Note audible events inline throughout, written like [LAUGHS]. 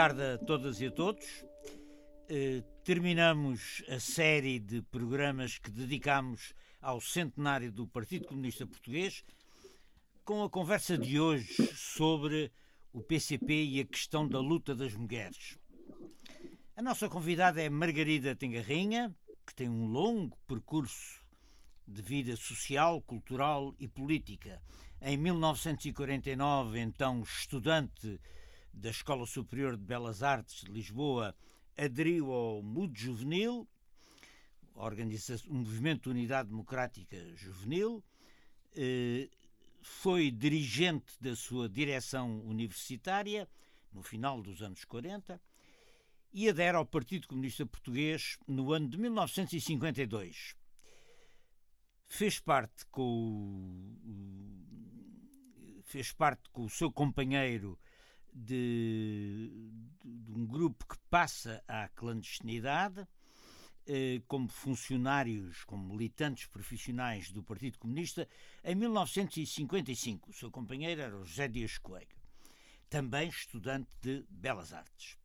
tarde a todas e a todos. Eh, terminamos a série de programas que dedicamos ao centenário do Partido Comunista Português com a conversa de hoje sobre o PCP e a questão da luta das mulheres. A nossa convidada é Margarida Tengarrinha, que tem um longo percurso de vida social, cultural e política. Em 1949, então estudante da Escola Superior de Belas Artes de Lisboa, aderiu ao MUD Juvenil, o Movimento de Unidade Democrática Juvenil, eh, foi dirigente da sua direção universitária no final dos anos 40 e adere ao Partido Comunista Português no ano de 1952. Fez parte com o, fez parte com o seu companheiro de, de um grupo que passa à clandestinidade eh, como funcionários, como militantes profissionais do Partido Comunista em 1955. O seu companheiro era José Dias Coelho, também estudante de Belas Artes.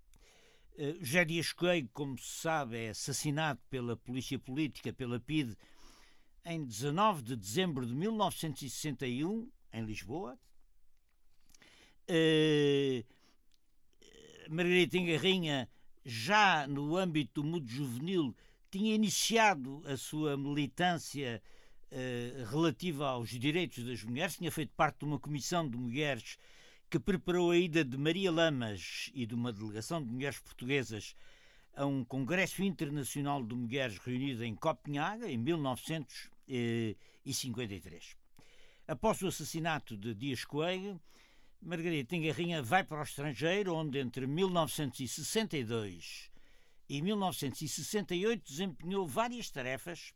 Uh, José Dias Coelho, como se sabe, é assassinado pela polícia política, pela PIDE, em 19 de dezembro de 1961, em Lisboa. Uh, Margarita Engarrinha, já no âmbito do mundo juvenil, tinha iniciado a sua militância uh, relativa aos direitos das mulheres, tinha feito parte de uma comissão de mulheres que preparou a ida de Maria Lamas e de uma delegação de mulheres portuguesas a um Congresso Internacional de Mulheres reunido em Copenhaga em 1953. Após o assassinato de Dias Coelho, Margarida Engarrinha vai para o estrangeiro, onde entre 1962 e 1968 desempenhou várias tarefas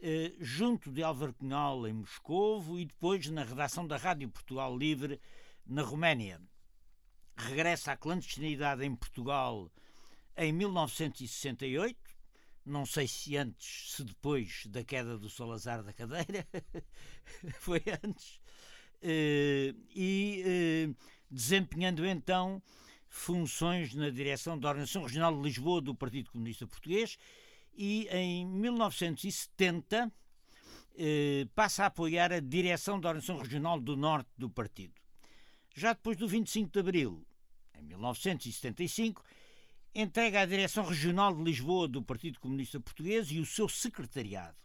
eh, junto de Álvaro Cunhal em Moscovo e depois na redação da Rádio Portugal Livre na Roménia. Regressa à clandestinidade em Portugal em 1968, não sei se antes, se depois da queda do Salazar da cadeira, [LAUGHS] foi antes, e eh, desempenhando então funções na direção da Organização Regional de Lisboa do Partido Comunista Português e em 1970 eh, passa a apoiar a direção da Organização Regional do Norte do Partido. Já depois do 25 de Abril, em 1975, entrega a direção regional de Lisboa do Partido Comunista Português e o seu secretariado.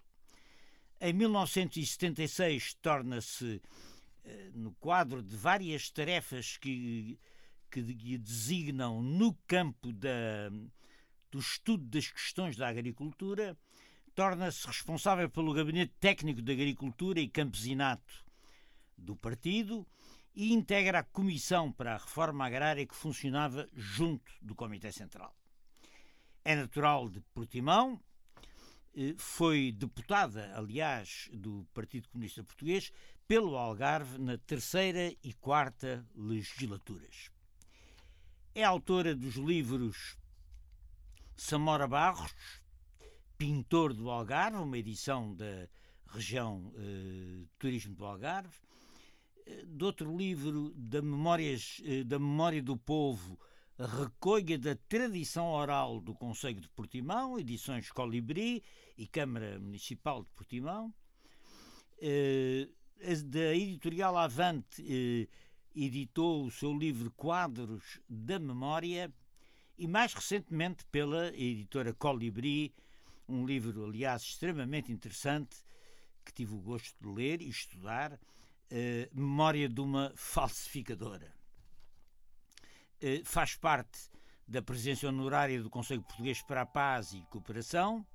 Em 1976 torna-se eh, no quadro de várias tarefas que, que designam no campo da, do estudo das questões da agricultura, torna-se responsável pelo Gabinete Técnico de Agricultura e Campesinato do partido e integra a Comissão para a Reforma Agrária que funcionava junto do Comitê Central. É natural de Portimão, eh, foi deputada, aliás, do Partido Comunista Português pelo Algarve na terceira e quarta legislaturas. É autora dos livros Samora Barros, Pintor do Algarve, uma edição da região eh, Turismo do Algarve, eh, de outro livro da, Memórias, eh, da Memória do Povo, Recolha da Tradição Oral do Conselho de Portimão, edições Colibri e Câmara Municipal de Portimão, eh, da editorial Avante eh, editou o seu livro Quadros da Memória e mais recentemente pela editora Colibri, um livro, aliás, extremamente interessante que tive o gosto de ler e estudar, eh, Memória de uma Falsificadora. Eh, faz parte da presença honorária do Conselho Português para a Paz e Cooperação,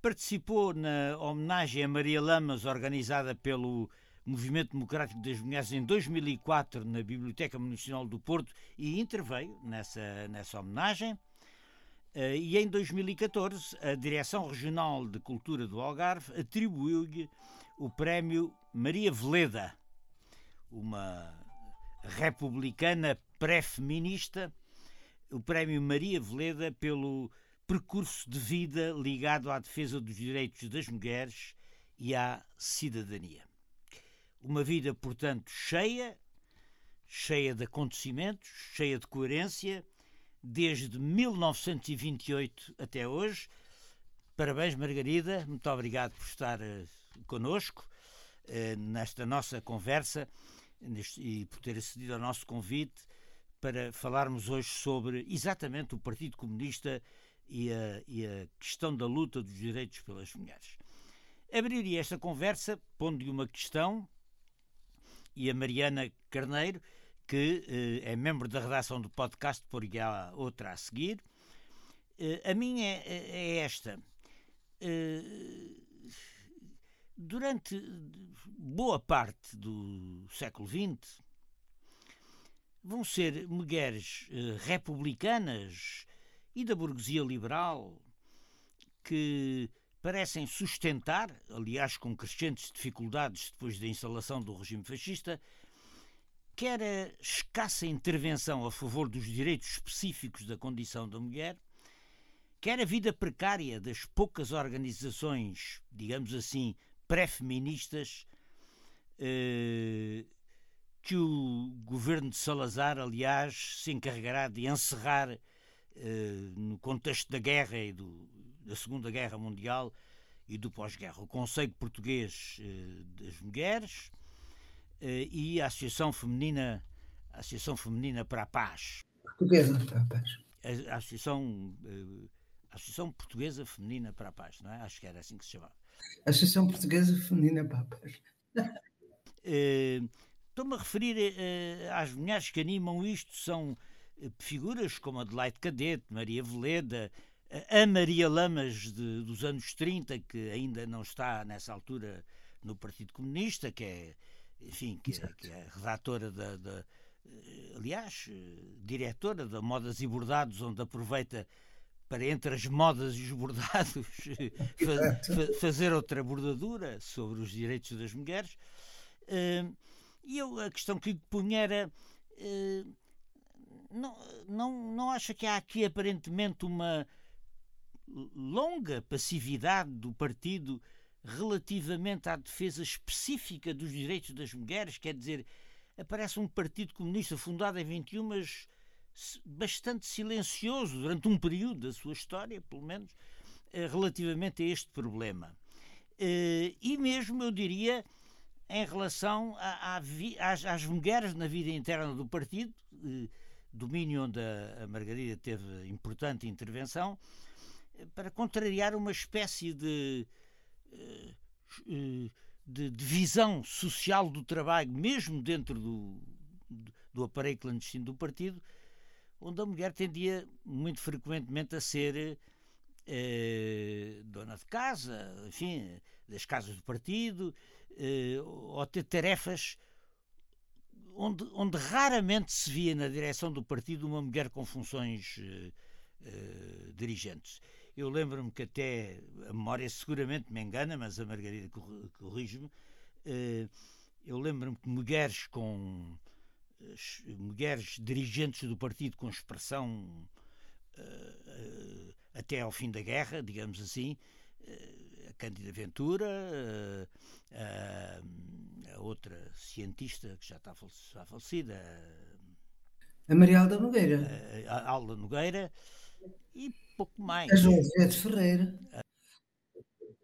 participou na homenagem a Maria Lamas organizada pelo Movimento Democrático das Mulheres em 2004 na Biblioteca Municipal do Porto e interveio nessa, nessa homenagem. Uh, e em 2014, a Direção Regional de Cultura do Algarve atribuiu-lhe o prémio Maria Veleda, uma republicana pré-feminista, o prémio Maria Veleda pelo percurso de vida ligado à defesa dos direitos das mulheres e à cidadania. Uma vida, portanto, cheia, cheia de acontecimentos, cheia de coerência, desde 1928 até hoje. Parabéns, Margarida, muito obrigado por estar uh, conosco uh, nesta nossa conversa e por ter acedido ao nosso convite para falarmos hoje sobre exatamente o Partido Comunista e a, e a questão da luta dos direitos pelas mulheres. Abriria esta conversa pondo-lhe uma questão e a Mariana Carneiro, que eh, é membro da redação do podcast, por há outra a seguir. Eh, a minha é, é esta. Eh, durante boa parte do século XX, vão ser mulheres eh, republicanas e da burguesia liberal que parecem sustentar, aliás, com crescentes dificuldades depois da instalação do regime fascista, quer a escassa intervenção a favor dos direitos específicos da condição da mulher, quer a vida precária das poucas organizações, digamos assim, pré-feministas, eh, que o governo de Salazar, aliás, se encarregará de encerrar no contexto da guerra e do, da Segunda Guerra Mundial e do pós-guerra. O Conselho Português eh, das Mulheres eh, e a Associação Feminina, a Associação Feminina para a Paz. Portuguesa para a Paz. A, a Associação, eh, a Associação Portuguesa Feminina para a Paz, não é? Acho que era assim que se chamava. Associação Portuguesa Feminina para a Paz. Estou-me a referir às mulheres que animam isto, são figuras como Adelaide Cadete, Maria Veleda, a Maria Lamas de, dos anos 30, que ainda não está nessa altura no Partido Comunista, que é, enfim, que, é, que é redatora da, da, eh, aliás, eh, diretora da Modas e Bordados, onde aproveita para entre as modas e os bordados [LAUGHS] fazer outra bordadura sobre os direitos das mulheres. Eh, e eu a questão que lhe punha era não, não, não acha que há aqui aparentemente uma longa passividade do partido relativamente à defesa específica dos direitos das mulheres, quer dizer, aparece um partido comunista fundado em 21, mas bastante silencioso durante um período da sua história, pelo menos, eh, relativamente a este problema. Eh, e mesmo, eu diria, em relação às, às mulheres na vida interna do partido, eh, domínio onde a Margarida teve importante intervenção, para contrariar uma espécie de, eh, eh, de divisão social do trabalho, mesmo dentro do, do aparelho clandestino do partido, onde a mulher tendia muito frequentemente a ser eh, dona de casa, enfim, das casas do partido, eh, ou ter tarefas onde, onde raramente se via na direção do partido uma mulher com funções eh, dirigentes. Eu lembro-me que até a memória seguramente me engana, mas a Margarida corrige-me. Eh, eu lembro-me que mulheres com mulheres dirigentes do partido com expressão uh, até ao fim da guerra, digamos assim, uh, a Cândida Ventura, uh, outra cientista que já está falecida, a Marialda Nogueira, a Alda Nogueira, e pouco mais. A José Ferreira.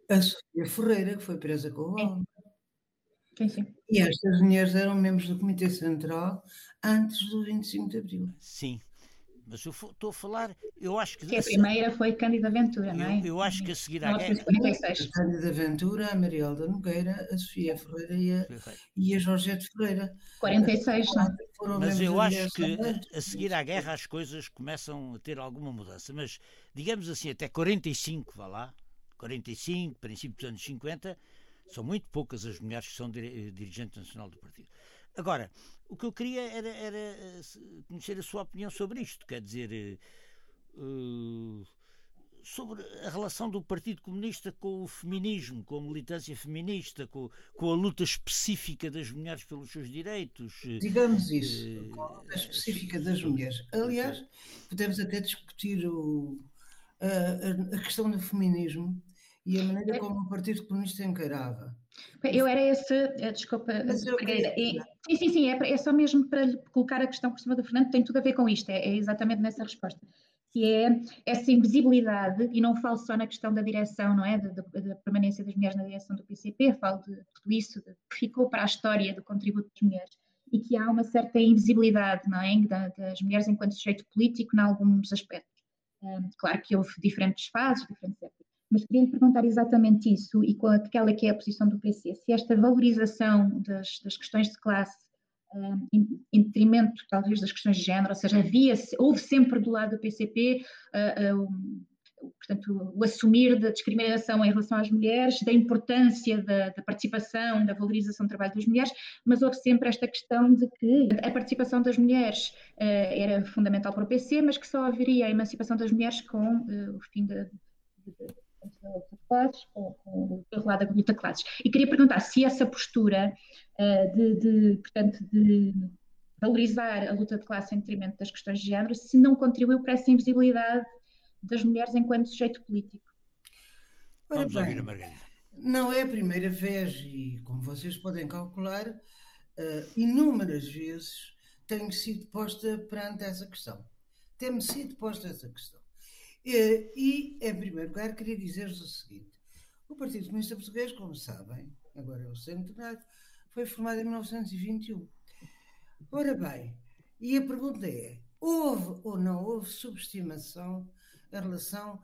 A Sofia Ferreira, que foi presa com o homem. Sim, sim. E estas mulheres eram membros do Comitê Central antes do 25 de Abril. Sim. Mas eu estou a falar, eu acho que. que a primeira foi Cândida Ventura, não é? Eu, eu acho que a seguir à guerra. A Cândida Ventura, a Marielda Nogueira, a Sofia Ferreira e a, e a Ferreira. 46, não é? Mas eu acho que a, a seguir à guerra as coisas começam a ter alguma mudança. Mas, digamos assim, até 45, vá lá, 45, princípio dos anos 50, são muito poucas as mulheres que são dirigentes nacional do partido. Agora, o que eu queria era, era eh, conhecer a sua opinião sobre isto, quer dizer, uh, sobre a relação do Partido Comunista com o feminismo, com a militância feminista, com, com a luta específica das mulheres pelos seus direitos. Digamos isso, uh, com a luta específica das mulheres. Aliás, podemos até discutir o, a, a questão do feminismo e a maneira como o Partido Comunista encarava. Eu era esse, desculpa, Margarida. Sim, sim, sim, é, é, só mesmo para lhe colocar a questão por cima do Fernando, tem tudo a ver com isto, é, é exatamente nessa resposta que é essa invisibilidade, e não falo só na questão da direção, não é? Da, da, permanência das mulheres na direção do PCP, falo de tudo isso de, que ficou para a história do contributo das mulheres, e que há uma certa invisibilidade, não é? das mulheres enquanto sujeito político, em alguns aspectos. Um, claro que houve diferentes fases, diferentes épocas, mas queria lhe perguntar exatamente isso, e com aquela que é a posição do PC, se esta valorização das, das questões de classe em, em detrimento talvez das questões de género, ou seja, havia, houve sempre do lado do PCP uh, portanto, o assumir da discriminação em relação às mulheres, da importância da, da, participação, da valorização do trabalho das mulheres, mas houve sempre esta questão de que a participação das mulheres uh, era fundamental para o PC, mas que só haveria a emancipação das mulheres com uh, o fim da com, com o lado da luta de classes. E queria perguntar se essa postura uh, de, de, portanto, de valorizar a luta de classe em detrimento das questões de género, se não contribuiu para essa invisibilidade das mulheres enquanto sujeito político. Vamos bem, ouvir. Não é a primeira vez, e como vocês podem calcular, uh, inúmeras vezes tenho sido posta perante essa questão. Tem-me sido posta essa questão. E, em primeiro lugar, queria dizer-vos o seguinte: o Partido Comunista Português, como sabem, agora é o centenário, foi formado em 1921. Ora bem, e a pergunta é: houve ou não houve subestimação em relação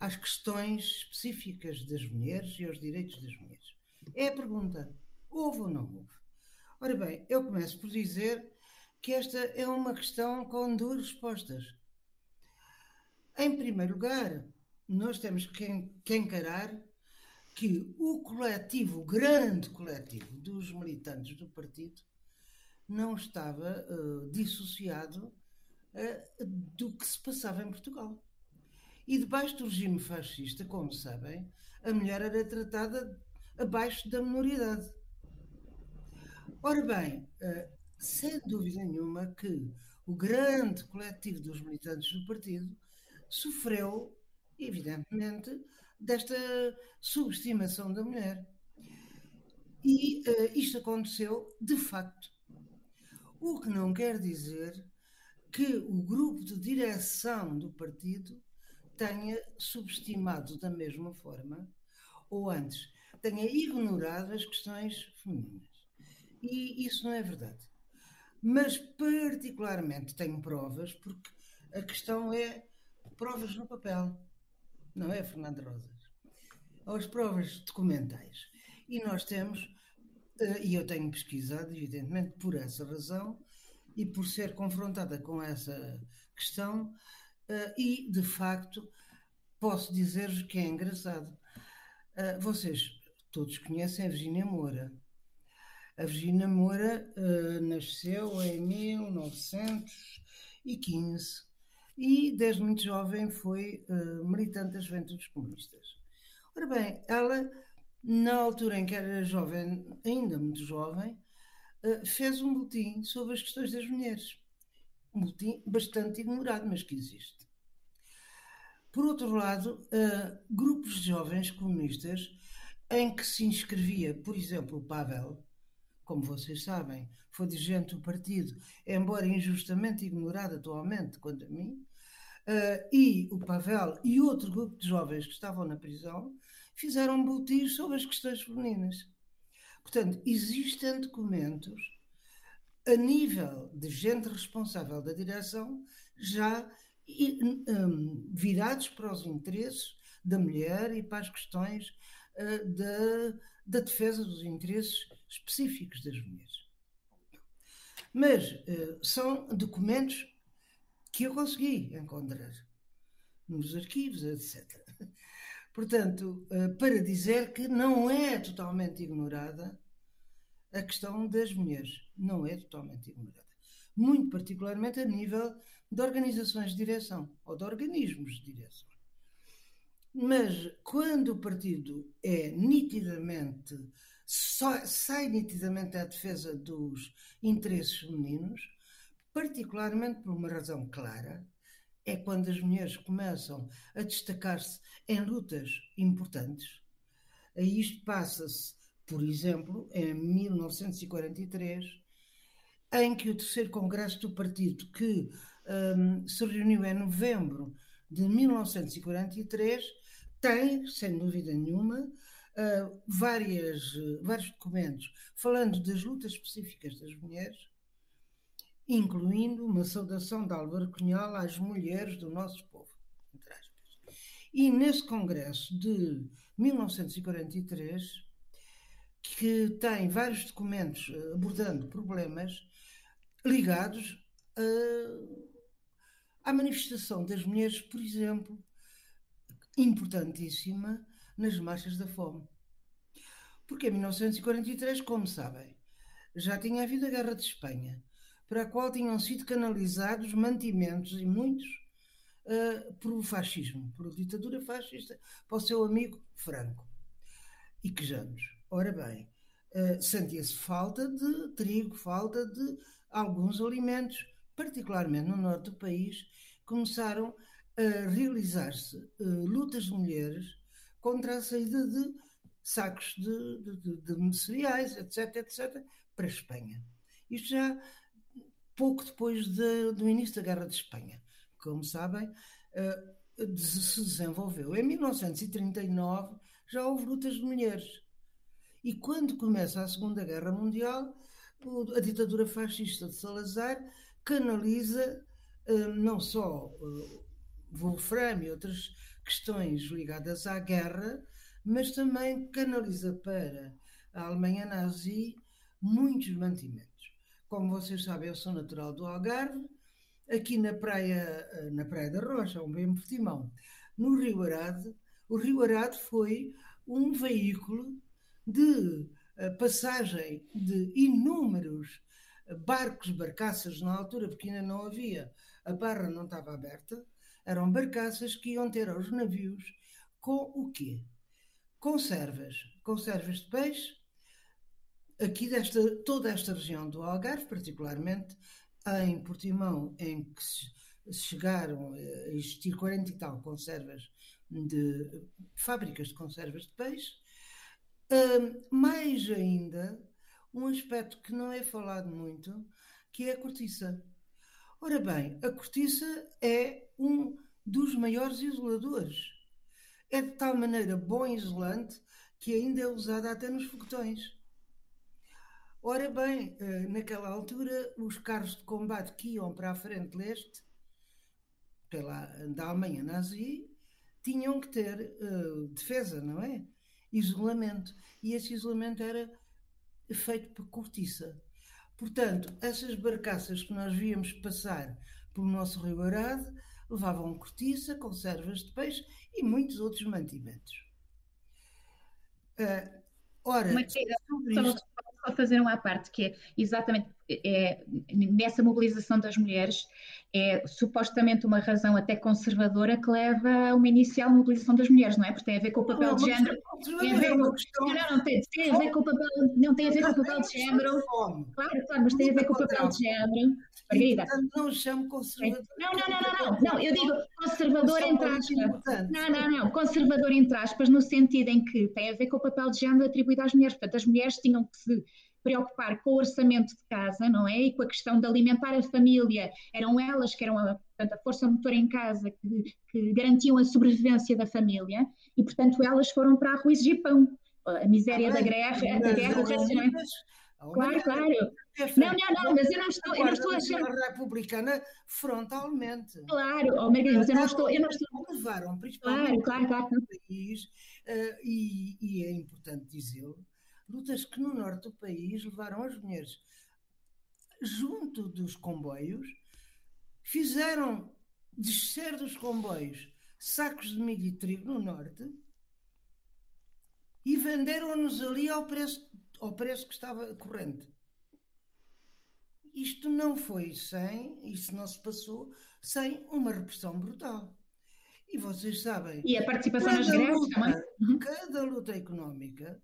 às questões específicas das mulheres e aos direitos das mulheres? É a pergunta: houve ou não houve? Ora bem, eu começo por dizer que esta é uma questão com duas respostas. Em primeiro lugar, nós temos que, que encarar que o coletivo, o grande coletivo dos militantes do partido, não estava uh, dissociado uh, do que se passava em Portugal. E debaixo do regime fascista, como sabem, a mulher era tratada abaixo da minoridade. Ora bem, uh, sem dúvida nenhuma que o grande coletivo dos militantes do partido sofreu, evidentemente, desta subestimação da mulher. E uh, isto aconteceu de facto. O que não quer dizer que o grupo de direção do partido tenha subestimado da mesma forma, ou antes, tenha ignorado as questões femininas. E isso não é verdade. Mas, particularmente, tenho provas, porque a questão é provas no papel, não é, Fernando Rosas? As provas documentais. E nós temos, eh, e eu tenho pesquisado, evidentemente, por essa razão e por ser confrontada com essa questão, eh, e de facto posso dizer-vos que é engraçado. Eh, vocês todos conhecem a Virginia Moura. A Virginia Moura nasceu em 1915 e desde muito jovem foi uh, militante das Juventudes Comunistas. Ora bem, ela, na altura em que era jovem, ainda muito jovem, uh, fez um boletim sobre as questões das mulheres. Um boletim bastante ignorado, mas que existe. Por outro lado, uh, grupos de jovens comunistas em que se inscrevia, por exemplo, o Pavel, como vocês sabem, foi dirigente do partido, embora injustamente ignorado atualmente, quanto a mim, uh, e o Pavel e outro grupo de jovens que estavam na prisão fizeram boletins sobre as questões femininas. Portanto, existem documentos a nível de gente responsável da direção já um, virados para os interesses da mulher e para as questões uh, da, da defesa dos interesses específicos das mulheres. Mas uh, são documentos que eu consegui encontrar nos arquivos, etc. Portanto, uh, para dizer que não é totalmente ignorada a questão das mulheres. Não é totalmente ignorada. Muito particularmente a nível de organizações de direção ou de organismos de direção. Mas quando o partido é nitidamente sai nitidamente à defesa dos interesses femininos, particularmente por uma razão clara, é quando as mulheres começam a destacar-se em lutas importantes, Isto passa-se, por exemplo, em 1943, em que o terceiro congresso do partido, que um, se reuniu em novembro de 1943, tem, sem dúvida nenhuma, uh, várias, uh, vários documentos falando das lutas específicas das mulheres, incluindo uma saudação de Álvaro Cunhal às mulheres do nosso povo. E nesse congresso de 1943, que tem vários documentos eh, abordando problemas ligados a, à manifestação das mulheres, por exemplo, importantíssima nas marchas da fome. Porque em 1943, como sabem, já tinha havido a Guerra de Espanha, para a qual tinham sido canalizados mantimentos e muitos uh, por fascismo, por ditadura fascista, para o seu amigo Franco e quejanos. Ora bem, uh, sentia-se falta de trigo, falta de alguns alimentos, particularmente no norte do país, começaram a realizar-se uh, lutas de mulheres contra a saída de sacos de, de, de, cereais, etc, etc, para a Espanha. Isto já pouco depois de, do início da Guerra de Espanha. Como sabem, uh, se desenvolveu. Em 1939 já houve lutas de mulheres. E quando começa a Segunda Guerra Mundial, a ditadura fascista de Salazar canaliza uh, não só uh, Wolfram e outras questões ligadas à guerra, mas também canaliza para a Alemanha nazi muitos mantimentos. Como vocês sabem, eu sou natural do Algarve, aqui na praia, na praia da Rocha, um bem Portimão, no Rio Arade, o Rio Arade foi um veículo de eh, passagem de inúmeros barcos, barcaças na altura, porque ainda não havia, a barra não estava aberta, eram barcaças que iam ter aos navios com o quê? Conservas, conservas de peixe, aqui desta, toda esta região do Algarve, particularmente em Portimão, em que chegaram a existir 40 e tal conservas de fábricas de conservas de peixe, mais ainda um aspecto que não é falado muito, que é a cortiça. Ora bem, a cortiça é um dos maiores isoladores. É de tal maneira bom isolante que ainda é usada até nos foguetões. Ora bem, eh, naquela altura, os carros de combate que iam para a frente leste, pela, da Alemanha nazi, tinham que ter uh, defesa, não é? Isolamento. E esse isolamento era feito por cortiça. Portanto, essas barcaças que nós víamos passar pelo nosso rio Arade levavam cortiça, conservas de peixe e muitos outros mantimentos. Uh, ora, só, só fazer uma parte que é exatamente é, nessa mobilização das mulheres é supostamente uma razão até conservadora que leva a uma inicial mobilização das mulheres, não é? Porque tem a ver com o papel de género. Tem a ver com, não, não, tem, tem a ver com o papel, não tem a ver com o papel de género. Claro, claro, mas tem a ver com o papel de género. Margarida. Não chamo conservador. Não, não, não, não, não, não, eu digo conservador entre aspas. Não, não, não, conservador entre aspas, no sentido em que tem a ver com o papel de género atribuído às mulheres. Portanto, as mulheres tinham que se preocupar com o orçamento de casa, não é? E com a questão de alimentar a família. Eram elas que eram a, portanto, a força motora em casa que, que, garantiam a sobrevivência da família e, portanto, elas foram para a rua exigir pão. A miséria da guerra, da guerra, Claro, claro. Não, não, não, mas eu não estou, eu não estou a achar. republicana frontalmente. Claro, oh, Margarida, mas eu não estou. Eu não estou... Levaram, principalmente claro, claro, claro. país, uh, e, e é importante dizê-lo, lutas que no norte do país levaram as mulheres junto dos comboios, fizeram descer dos comboios sacos de milho e trigo no norte e venderam-nos ali ao preço, ao preço que estava corrente. Isto não foi sem, isso não se passou sem uma repressão brutal. E vocês sabem. E a participação nas greves também. Uhum. Cada luta económica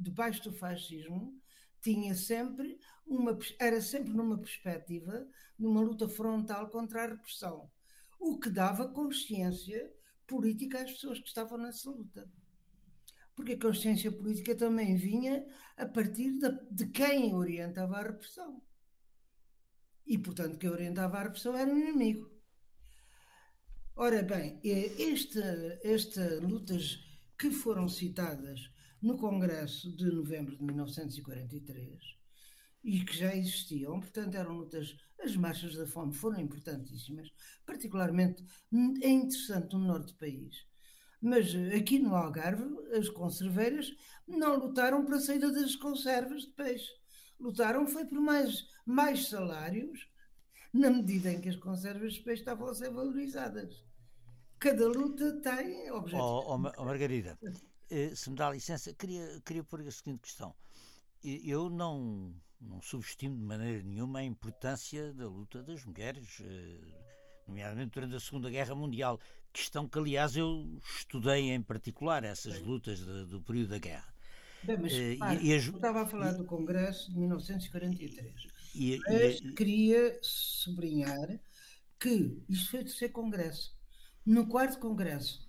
debaixo do fascismo, tinha sempre uma, era sempre numa perspectiva, numa luta frontal contra a repressão, o que dava consciência política às pessoas que estavam nessa luta. porque a consciência política também vinha a partir de, de quem orientava a repressão. E, portanto, quem orientava a repressão era o inimigo. Ora bem, esta, esta lutas que foram citadas no Congresso de novembro de 1943 e que já existiam, portanto eram lutas, as marchas da fome foram importantíssimas, particularmente é interessante no norte do país. Mas aqui no Algarve, as conserveiras não lutaram para a saída das conservas de peixe. Lutaram foi por mais, mais salários, na medida em que as conservas de peixe estavam a ser valorizadas. Cada luta tem objetivos. Oh, oh, Margarida, eh, se me dá licença, queria, queria pôr a seguinte questão. Eu não, não subestimo de maneira nenhuma a importância da luta das mulheres, eh, nomeadamente durante a Segunda Guerra Mundial, questão que, aliás, eu estudei em particular, essas lutas de, do período da guerra. Bem, mas, uh, e, e, eu estava a falar do Congresso de 1943. E, mas queria sublinhar que isto foi o terceiro Congresso. No quarto Congresso,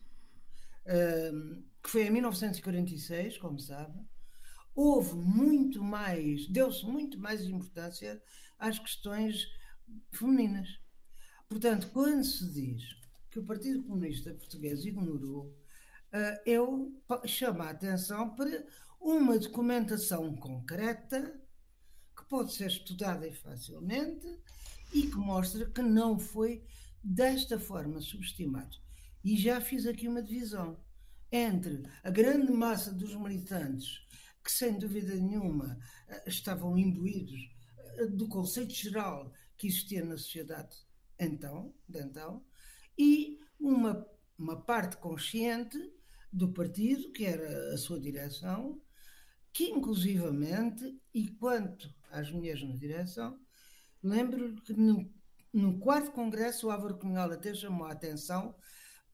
uh, que foi em 1946, como sabe, houve muito mais, deu-se muito mais importância às questões femininas. Portanto, quando se diz que o Partido Comunista Português ignorou, uh, eu chamo a atenção para uma documentação concreta que pode ser estudada facilmente e que mostra que não foi desta forma subestimado. E já fiz aqui uma divisão entre a grande massa dos militantes, que sem dúvida nenhuma eh, estavam imbuídos eh, do conceito geral que existia na sociedade então, de então, e uma, uma parte consciente do partido, que era a sua direção, que inclusivamente, e quanto às mulheres na direção, lembro que no, no quarto congresso o Álvaro Cunhal até chamou a atenção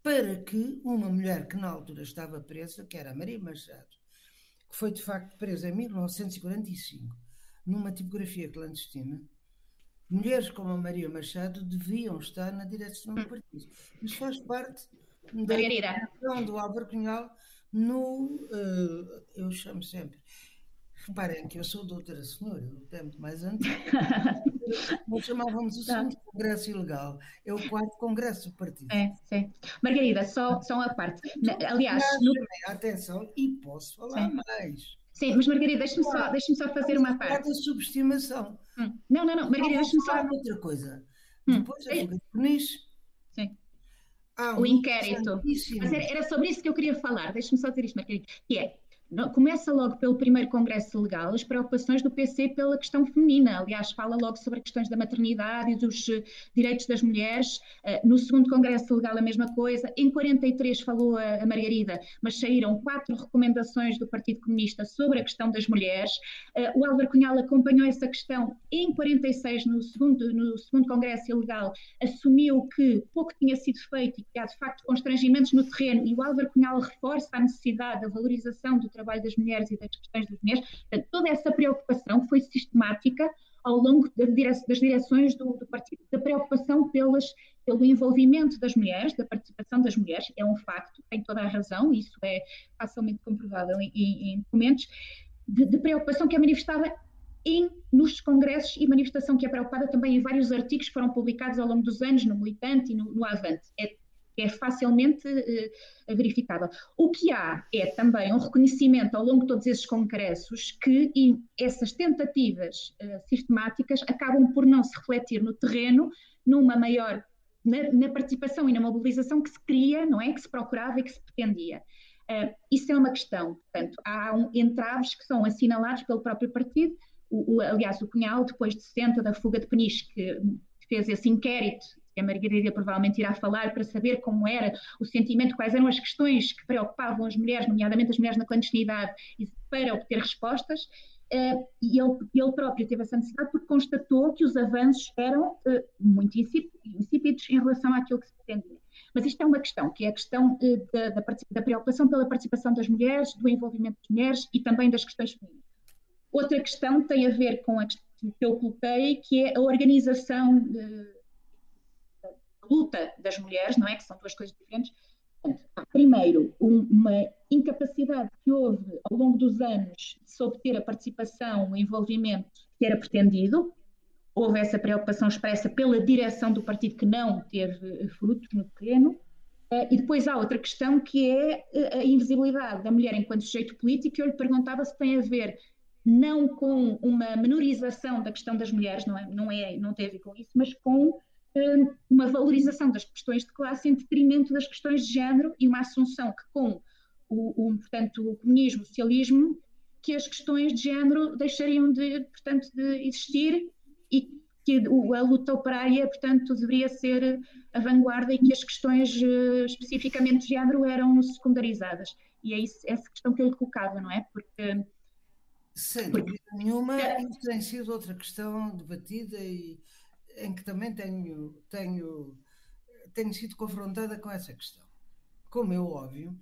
para que uma mulher que na altura estava presa, que era a Maria Machado, que foi de facto presa em 1945, numa tipografia clandestina, mulheres como a Maria Machado deviam estar na direção do partido. Isso faz parte da direção do Álvaro Cunhal no. Uh, eu chamo sempre. Reparem que eu sou doutora senhora, o tempo mais antigo. [LAUGHS] [LAUGHS] Nós chamávamos o segundo tá. congresso ilegal. É o quarto congresso do partido. É, sim. Margarida, só, só uma parte. Aliás. No... Atenção, e posso falar sim. mais. Sim, mas Margarida, deixa-me só, deixa só fazer uma parte. da subestimação. Hum. Não, não, não, Margarida, deixa-me só. outra coisa. Hum. Depois de Peniche. Sim. o inquérito. Mas era, era, sobre isso que eu queria falar. Deixa-me só dizer isto, Margarida. Que é, Começa logo pelo primeiro Congresso Legal as preocupações do PC pela questão feminina. Aliás, fala logo sobre questões da maternidade e dos eh, direitos das mulheres. Eh, no segundo Congresso Legal, a mesma coisa. Em 43 falou a Margarida, mas saíram quatro recomendações do Partido Comunista sobre a questão das mulheres. Eh, o Álvaro Cunhal acompanhou essa questão em 46, no segundo, no segundo Congresso Legal, assumiu que pouco tinha sido feito e que há de facto constrangimentos no terreno, e o Álvaro Cunhal reforça a necessidade da valorização do trabalho das mulheres e das questões das mulheres. Portanto, toda essa preocupação foi sistemática ao longo das direções do, do partido, da preocupação pelas, pelo envolvimento das mulheres, da participação das mulheres, é um facto, tem toda a razão, isso é facilmente comprovável em, em, documentos, de, de, preocupação que é manifestada em, nos congressos e manifestação que é preocupada também em vários artigos que foram publicados ao longo dos anos no Militante e no, no Avante. É é facilmente uh, verificável. O que há é também um reconhecimento ao longo de todos esses congressos que essas tentativas uh, sistemáticas acabam por não se refletir no terreno numa maior na, na, participação e na mobilização que se queria, não é, que se procurava e que se pretendia. Uh, isso é uma questão. Portanto, há um, entraves que são assinalados pelo próprio partido. O, o, aliás, o Cunhal, depois de 60 da fuga de Peniche, que fez esse inquérito a Margarida provavelmente irá falar para saber como era o sentimento, quais eram as questões que preocupavam as mulheres, nomeadamente as mulheres na clandestinidade, para obter respostas. Uh, e ele, ele, próprio teve essa necessidade porque constatou que os avanços eram uh, muito insípidos em relação àquilo que se pretendia. Mas isto é uma questão, que é a questão uh, da, da, da, preocupação pela participação das mulheres, do envolvimento das mulheres e também das questões femininas. Outra questão tem a ver com a que eu coloquei, que é a organização luta das mulheres, não é? Que são duas coisas diferentes. Primeiro, uma incapacidade que houve ao longo dos anos de se obter a participação, o envolvimento que era pretendido. Houve essa preocupação expressa pela direção do partido que não teve frutos no terreno. Uh, e depois há outra questão que é a invisibilidade da mulher enquanto sujeito político. Eu lhe perguntava se tem a ver não com uma menorização da questão das mulheres, não, é, não, é, não tem a ver com isso, mas com uma valorização das questões de classe em detrimento das questões de género e uma assunção que com o, o, portanto, o comunismo, o socialismo, que as questões de género deixariam de, portanto, de existir e que a luta operária, portanto, deveria ser a vanguarda e que as questões uh, especificamente de género eram secundarizadas. E é isso, essa questão que eu lhe colocava, não é? Porque sem dúvida nenhuma, isso tem sido outra questão debatida e em que também tenho, tenho, tenho sido confrontada com essa questão. Como é óbvio,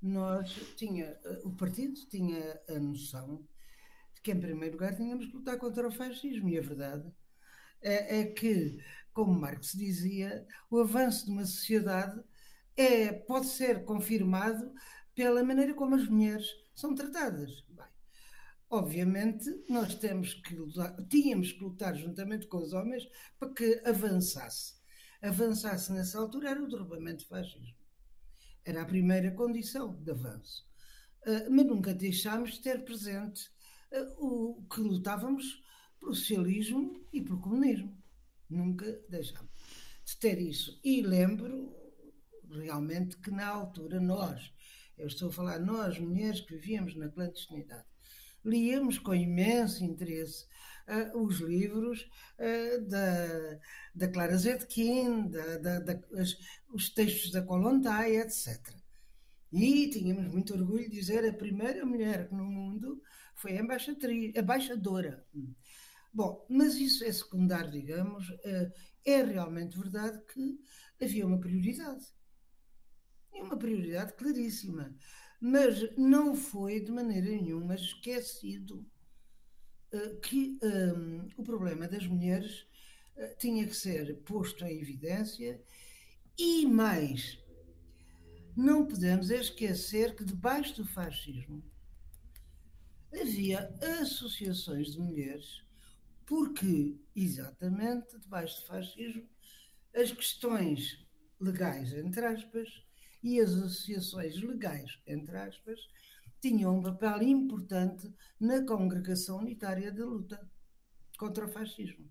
nós tinha, o partido tinha a noção de que, em primeiro lugar, tínhamos que lutar contra o fascismo, e a verdade é, é que, como Marx dizia, o avanço de uma sociedade é, pode ser confirmado pela maneira como as mulheres são tratadas. Bem, Obviamente, nós temos que lutar, tínhamos que lutar juntamente com os homens para que avançasse. Avançasse nessa altura era o derrubamento do fascismo. Era a primeira condição de avanço. Uh, mas nunca deixámos de ter presente uh, o que lutávamos pelo socialismo e pelo comunismo. Nunca deixámos de ter isso. E lembro realmente que na altura nós, eu estou a falar nós, mulheres que vivíamos na clandestinidade, líamos com imenso interesse uh, os livros uh, da, da Clara Zetkin, da, da, da as, os textos da Kolontai, etc. E tínhamos muito orgulho de dizer a primeira mulher no mundo foi a embaixadora. Bom, mas isso é secundário, digamos. Uh, é realmente verdade que havia uma prioridade. E uma prioridade claríssima mas não foi de maneira nenhuma esquecido uh, que um, ehm, o problema das mulheres uh, tinha que ser posto em evidência e mais, não podemos esquecer que debaixo do fascismo havia associações de mulheres, porque exatamente debaixo do fascismo as questões legais, entre aspas, e as associações legais, entre aspas, tinham um papel importante na congregação unitária de luta contra o fascismo.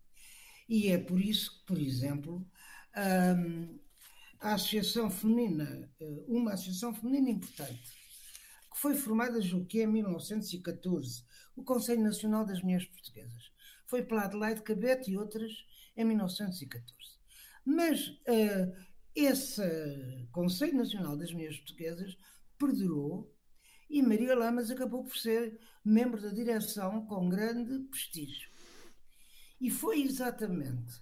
E é por isso que, por exemplo, hum, a Associação Feminina, eh, uma Associação Feminina importante, que foi formada, julgo que em 1914, o Conselho Nacional das Mulheres Portuguesas. Foi pela Adelaide Cabete e outras em 1914. Mas uh, esse Conselho Nacional das Mulheres Portuguesas perdurou e Maria Lamas acabou por ser membro da direção com grande prestígio. E foi exatamente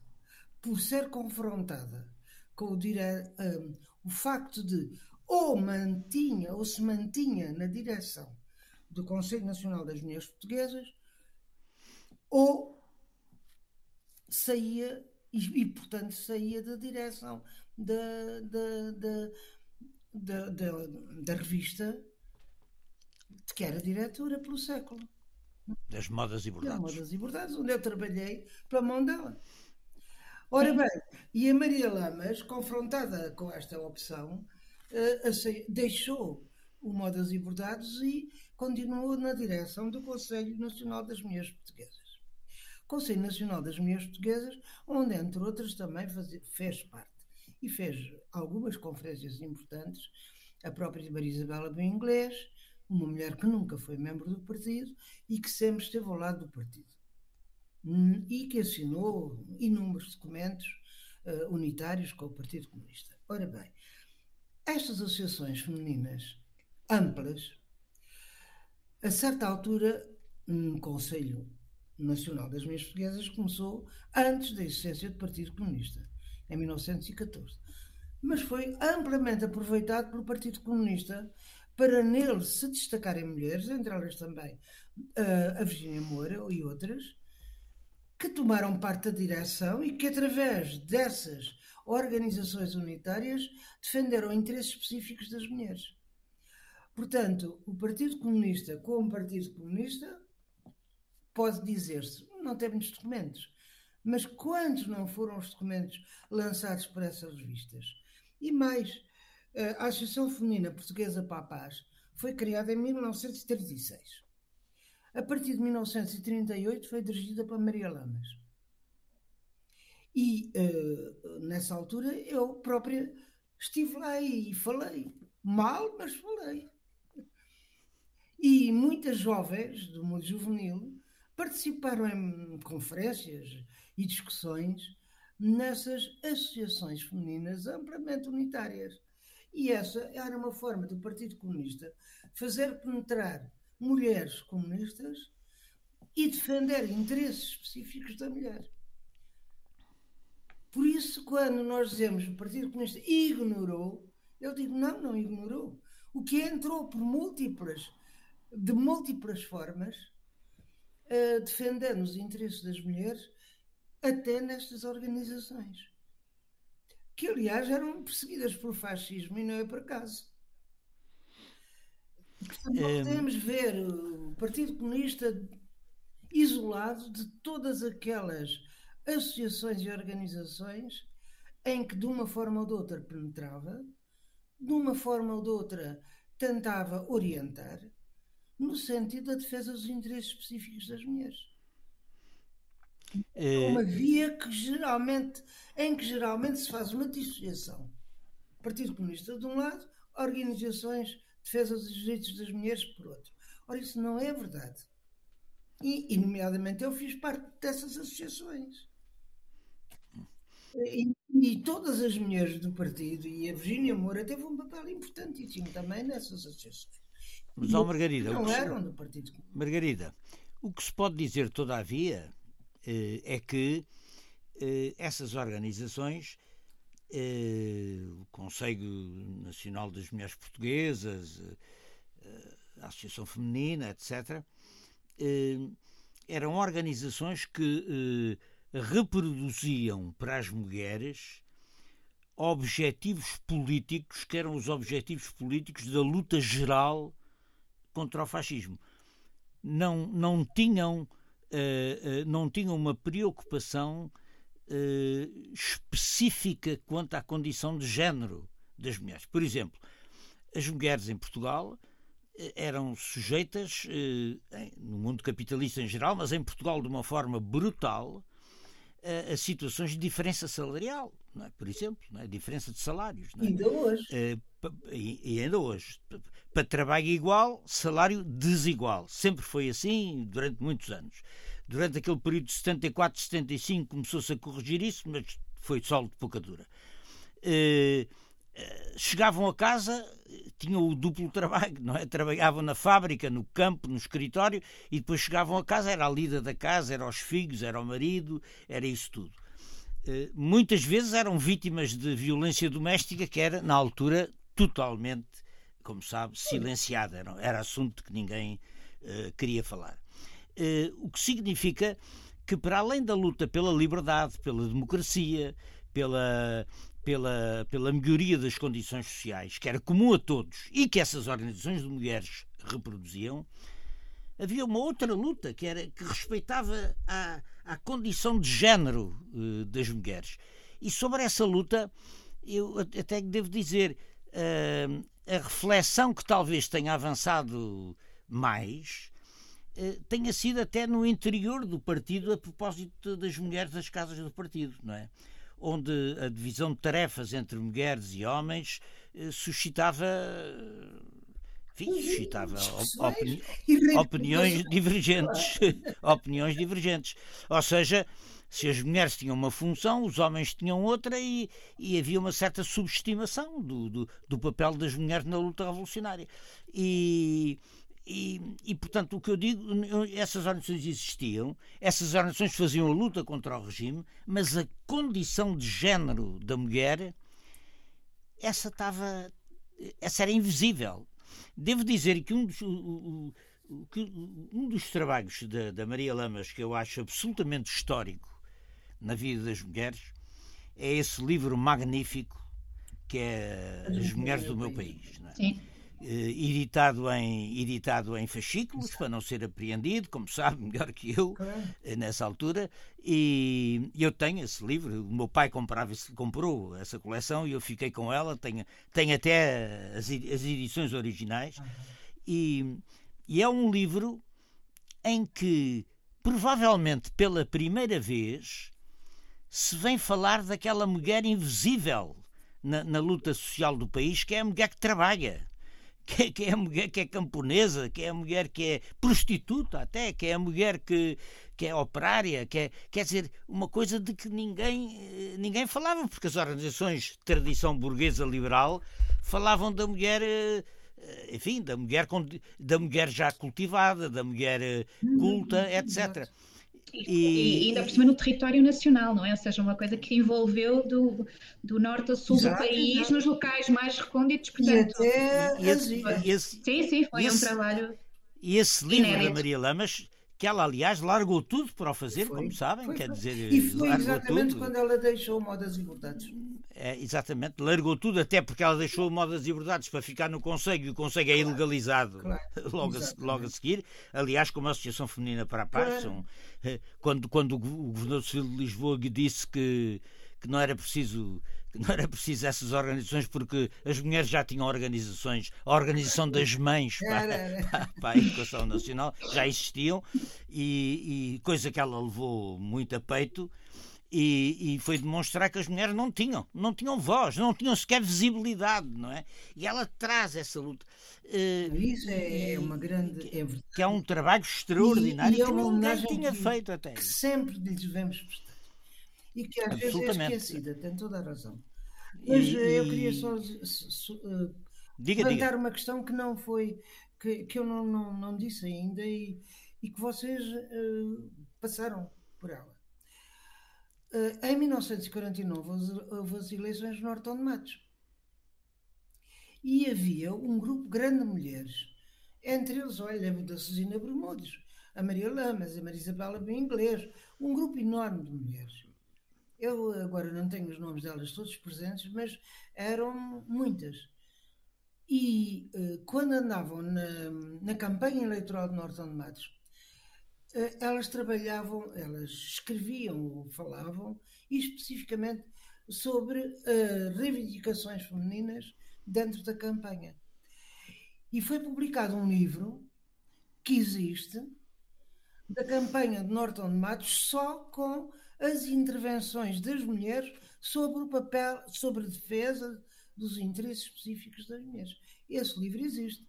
por ser confrontada com o, dire... um, o facto de ou mantinha ou se mantinha na direção do Conselho Nacional das Mulheres Portuguesas ou saía e, e portanto saía da direção da, da, da, da, da, da revista que era diretora pelo século. Das modas e bordados. Das modas e bordados, onde eu trabalhei pela mão dela. Ora bem, e a Maria Lamas, confrontada com esta opção, uh, deixou o Modas e Bordados e continuou na direção do Conselho Nacional das Mulheres Portuguesas. Conselho Nacional das Mulheres Portuguesas, onde, entre outras, também faz, fez parte e fez algumas conferências importantes. A própria Maria Isabela Bem Inglês, uma mulher que nunca foi membro do partido e que sempre esteve ao lado do partido. Hum, e que assinou inúmeros documentos uh, unitários com o Partido Comunista. Ora bem, estas associações femininas amplas, a certa altura, um Conselho Nacional das Mulheres Portuguesas começou antes da existência do Partido Comunista em 1914. Mas foi amplamente aproveitado pelo Partido Comunista para nele se destacarem mulheres, entre elas também uh, a Virginia Moura e outras, que tomaram parte da direção e que, através dessas organizações unitárias, defenderam interesses específicos das mulheres. Portanto, o Partido Comunista, como Partido Comunista, pode dizer-se, não tem muitos documentos, mas quantos não foram os documentos lançados por essas revistas? E mais, a Associação Feminina Portuguesa para a Paz foi criada em 1936. A partir de 1938 foi dirigida por Maria Lamas. E uh, nessa altura eu própria estive lá e falei. Mal, mas falei. E muitas jovens do mundo juvenil participaram em conferências e discussões nessas associações femininas amplamente unitárias. E essa era uma forma do Partido Comunista fazer penetrar mulheres comunistas e defender interesses específicos da mulher. Por isso, quando nós dizemos que o Partido Comunista ignorou, eu digo não, não ignorou. O que entrou por múltiplas, de múltiplas formas, uh, defendendo os interesses das mulheres, até nestas organizações que aliás eram perseguidas pelo fascismo e não é por acaso. É... podemos ver o Partido Comunista isolado de todas aquelas associações e organizações em que de uma forma ou de outra penetrava, de uma forma ou de outra tentava orientar, no sentido da defesa dos interesses específicos das mulheres. É uma via que geralmente, em que geralmente se faz uma dissociação. Partido Comunista de um lado, organizações de defesa dos direitos das mulheres por outro. Ora, isso não é verdade. E, e nomeadamente, eu fiz parte dessas associações. E, e, todas as mulheres do partido, e a Virgínia Moura teve um papel importantíssimo também nessas associações. Mas, ó, Margarida, não eram do Partido Comunista. Margarida, o que se pode dizer, todavia, eh, é que eh, essas organizações, eh, o Conselho Nacional das Mulheres Portuguesas, a Associação Feminina, etc., eram organizações que reproduziam para as mulheres objetivos políticos, que eram os objetivos políticos da luta geral contra o fascismo. Não, não tinham uh, não tinham uma preocupação uh, específica quanto à condição de género das mulheres. Por exemplo, as mulheres em Portugal eram sujeitas, no mundo capitalista em geral, mas em Portugal de uma forma brutal, a situações de diferença salarial, é? por exemplo, é? diferença de salários. É? Ainda hoje. e, e, ainda hoje. Para trabalho igual, salário desigual. Sempre foi assim durante muitos anos. Durante aquele período de 74, 75 começou-se a corrigir isso, mas foi sol de pouca dura. Uh, chegavam a casa, tinham o duplo [LAUGHS] trabalho, não é? Trabalhavam na fábrica, no campo, no escritório e depois chegavam a casa, era a lida da casa, era os filhos, era o marido, era isso tudo. Uh, muitas vezes eram vítimas de violência doméstica que era, na altura, totalmente, como sabe, silenciada. Era, era assunto que ninguém uh, queria falar. Eh, o que significa que, para além da luta pela liberdade, pela democracia, pela, pela, pela melhoria das condições sociais, que era comum a todos e que essas organizações de mulheres reproduziam, havia uma outra luta que era que respeitava a, a condição de género uh, das mulheres. E sobre essa luta, eu até devo dizer, uh, a reflexão que talvez tenha avançado mais eh, tenha sido até no interior do partido a propósito das mulheres das casas do partido, não é? Onde a divisão de tarefas entre mulheres e homens suscitava enfim, suscitava opini opiniões divergentes. [LAUGHS] opiniões divergentes. Ou seja, se as mulheres tinham uma função, os homens tinham outra e, e havia uma certa subestimação do, do, do, papel das mulheres na luta revolucionária. E, e, e, portanto, o que eu digo, essas organizações existiam, essas organizações faziam a luta contra o regime, mas a condição de género da mulher, essa estava. essa era invisível. Devo dizer que um dos, o, o, que um dos trabalhos da, da Maria Lamas que eu acho absolutamente histórico na vida das mulheres é esse livro magnífico que é As Mulheres do Meu País. É? Sim editado, em, editado em fascículos, para não ser apreendido, como sabe, [LAUGHS] melhor que eu, nessa altura. E eu tenho esse livro. O meu pai comprava, comprou essa coleção e eu fiquei com ela. Tenho, tenho até as, as edições originais. E, e é um livro em que, provavelmente pela primeira vez, se vem falar daquela mulher invisível na, na, luta social do país, que é a mulher que trabalha, que é, que é a mulher que é camponesa, que é a mulher que é prostituta até, que é a mulher que, que é operária, que é, quer dizer, uma coisa de que ninguém, eh, ninguém falava, porque as organizações de tradição burguesa liberal falavam da mulher eh, eh, enfim, da mulher, da mulher já cultivada, da mulher culta, etc. E, e ainda por cima no território nacional, não é? Ou seja, uma coisa que envolveu do, do norte a sul exato, do país, exato. nos locais mais recônditos, portanto. E até e esse, esse, sim, sim, foi esse, um trabalho. E esse livro inédito. da Maria Lamas que ela, aliás, largou tudo para o fazer, foi, como sabem, foi, quer dizer. E foi exatamente tudo. quando ela deixou Modas e Verdades. É, exatamente, largou tudo, até porque ela deixou Modas e Verdades para ficar no Conselho e o Conselho é ilegalizado claro, [LAUGHS] logo, a, logo a seguir. Aliás, como a Associação Feminina para a Paz, claro. eh, quando, quando o Governador Civil de Lisboa disse que, que não era preciso não era preciso essas organizações porque as mulheres já tinham organizações, a Organização das Mães para, [LAUGHS] para, para a Educação Nacional já existiam e, e, coisa que ela levou muito a peito e, e, foi demonstrar que as mulheres não tinham, não tinham voz, não tinham sequer visibilidade, não é? E ela traz essa luta. Uh, Isso é uma grande. É que é um trabalho extraordinário e, e é que ninguém tinha que, feito até. Que sempre lhes devemos prestar e que às vezes é esquecida, tem toda a razão. Mas e, eh, eu queria só uh, diga, levantar diga. uma questão que não foi, que, que eu não, não, não disse ainda e, e que vocês uh, passaram por ela. Uh, em 1949 houve as eleições no Nortão de Matos. E havia um grupo grande de mulheres, entre eles, olha, lembro da Susina Bermudes, a Maria Lamas, a Maria Isabela Inglês, um grupo enorme de mulheres. Eu agora não tenho os nomes delas todos presentes, mas eram muitas. E uh, quando andavam na, na campanha eleitoral de Norton de Matos, elas trabalhavam, elas escreviam ou falavam especificamente sobre uh, reivindicações femininas dentro da campanha. E foi publicado um livro que existe da campanha de Norton de Matos só com as intervenções das mulheres sobre o papel, sobre a defesa dos interesses específicos das mulheres. Esse livro existe.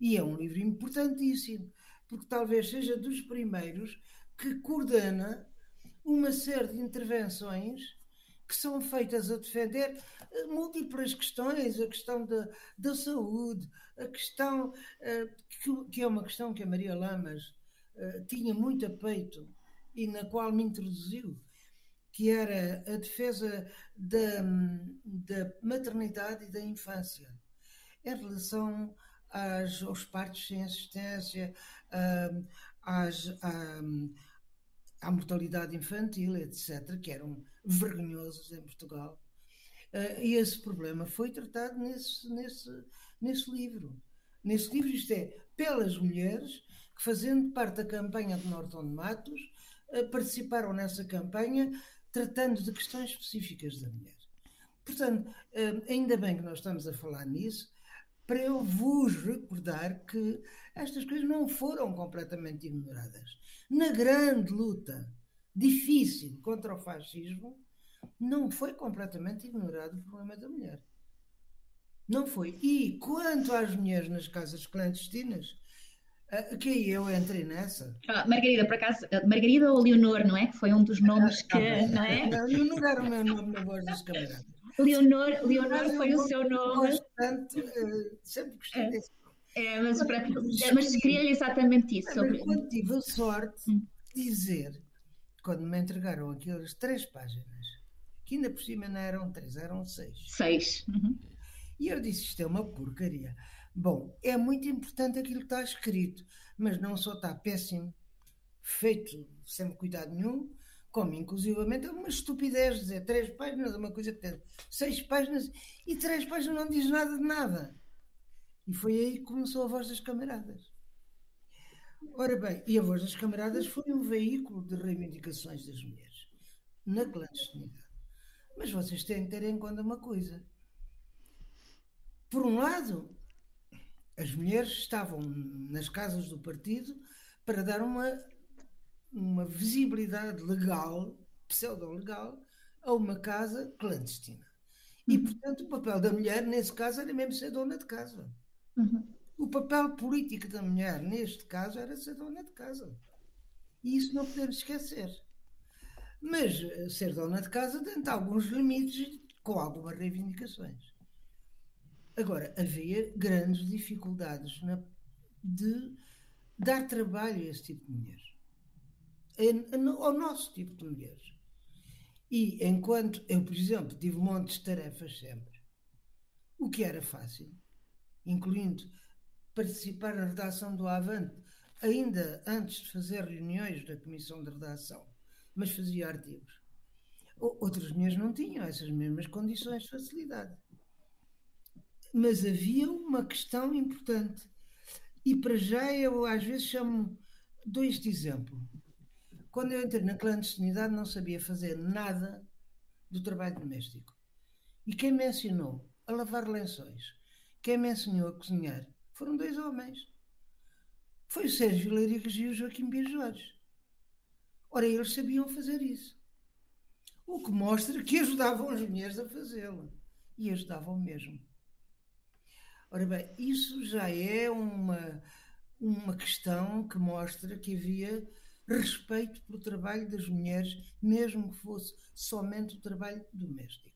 E é um livro importantíssimo, porque talvez seja dos primeiros que coordena uma série de intervenções que são feitas a defender eh, múltiplas questões, a questão da, da saúde, a questão uh, que, que, é uma questão que a Maria Lamas uh, tinha muito a peito e na qual me introduziu, que era a defesa da, da maternidade e da infância, em relação às, aos partos sem assistência, às, à, à mortalidade infantil, etc., que eram vergonhosos em Portugal. Uh, e esse problema foi tratado nesse, nesse, nesse livro. Nesse livro, isto é, pelas mulheres que, fazendo parte da campanha de Norton de Matos, participaram nessa campanha tratando de questões específicas da mulher. Portanto, eh, ainda bem que nós estamos a falar nisso, para eu vos recordar que estas coisas não foram completamente ignoradas. Na grande luta difícil contra o fascismo, não foi completamente ignorado o problema da mulher. Não foi. E quanto às mulheres nas casas clandestinas, que aí eu entrei nessa. Ah, Margarida, por acaso, Margarida ou Leonor, não é? Que foi um dos nomes que. Ah, não é? Não, não era o meu nome na voz dos camaradas. Leonor, Leonor foi o seu nome. Bastante, uh, sempre gostei é. desse é, mas, para, é, mas queria exatamente isso. Sobre... Quando tive a sorte hum. de dizer, quando me entregaram aquelas três páginas, que ainda por cima não eram três, eram seis. Seis. Uhum. E eu disse: isto é uma porcaria. Bom, é muito importante aquilo que está escrito, mas não só está péssimo, feito sem cuidado nenhum, como inclusivamente é uma estupidez dizer três páginas, é uma coisa que tem seis páginas e três páginas não diz nada de nada. E foi aí que começou a voz das camaradas. Ora bem, e a voz das camaradas foi um veículo de reivindicações das mulheres na clandestinidade. Mas vocês têm que ter em conta uma coisa. Por um lado, as mulheres estavam nas casas do partido para dar uma, uma visibilidade legal, pseudo-legal, a uma casa clandestina. E, uhum. portanto, o papel da mulher, nesse caso, era mesmo ser dona de casa. Uhum. O papel político da mulher, neste caso, era ser dona de casa. E isso não podemos esquecer. Mas eh, ser dona de casa dentro de alguns limites, com algumas reivindicações. Agora, havia grandes dificuldades na, de dar trabalho a esse tipo de mulheres. Ao nosso tipo de mulheres. E enquanto eu, por exemplo, tive montes de tarefas sempre, o que era fácil, incluindo participar na redação do Avante, ainda antes de fazer reuniões da comissão de redação, mas fazia artigos. Outras mulheres não tinham essas mesmas condições de facilidade. Mas havia uma questão importante. E para já eu às vezes chamo dois de exemplo. Quando eu entrei na clandestinidade não sabia fazer nada do trabalho doméstico. E quem me ensinou a lavar lençóis, quem me ensinou a cozinhar, foram dois homens. Foi o Sérgio Leirigas e o Joaquim Jorge. Ora, eles sabiam fazer isso. O que mostra que ajudavam as mulheres a fazê-lo. E ajudavam mesmo. Ora bem, isso já é uma, uma questão que mostra que havia respeito pelo trabalho das mulheres, mesmo que fosse somente o trabalho doméstico.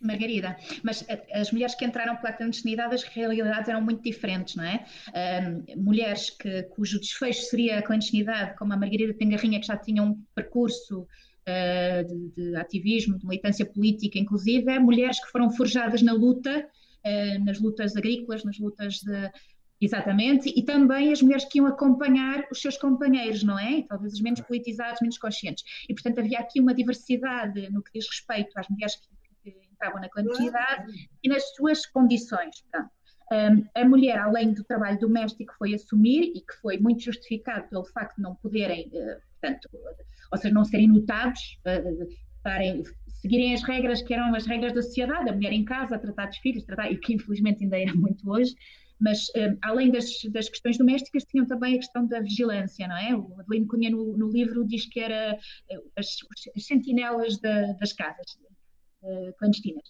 Margarida, mas as mulheres que entraram pela clandestinidade, as realidades eram muito diferentes, não é? Um, mulheres que, cujo desfecho seria a clandestinidade, como a Margarida Tengarrinha, que já tinha um percurso uh, de, de, ativismo, de militância política, inclusive, mulheres que foram forjadas na luta, uh, nas lutas agrícolas, nas lutas de, Exatamente, e também as mulheres que iam acompanhar os seus companheiros, não é? talvez os menos politizados, menos conscientes. E, portanto, havia aqui uma diversidade no que diz respeito às mulheres que estavam na clandestinidade e nas suas condições. Um, a mulher, além do trabalho doméstico, foi assumir e que foi muito justificado pelo facto de não poderem, uh, portanto, ou seja, não serem notados, uh, estarem, seguirem as regras que eram as regras da sociedade, a mulher em casa, a tratar dos filhos, tratar, e que infelizmente ainda era muito hoje, mas um, além das, das, questões domésticas, tinham também a questão da vigilância, não é? O Adelino Cunha no, no livro diz que era as, as sentinelas da, das casas, uh, clandestinas.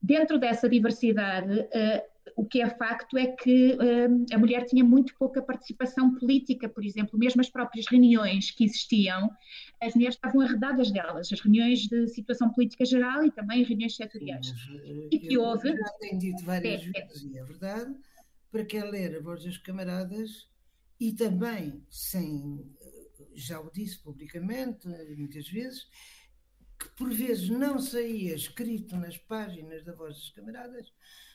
Dentro dessa diversidade, uh, o que é facto é que uh, a mulher tinha muito pouca participação política, por exemplo, mesmo as próprias reuniões que existiam, as mulheres estavam arredadas delas, as reuniões de situação política geral e também reuniões setoriais. Mas, e que houve. Já tenho dito várias é, vezes, e é verdade, para quem ler a voz das camaradas e também, sem, já o disse publicamente muitas vezes, que por vezes não saía escrito nas páginas da Voz dos Camaradas,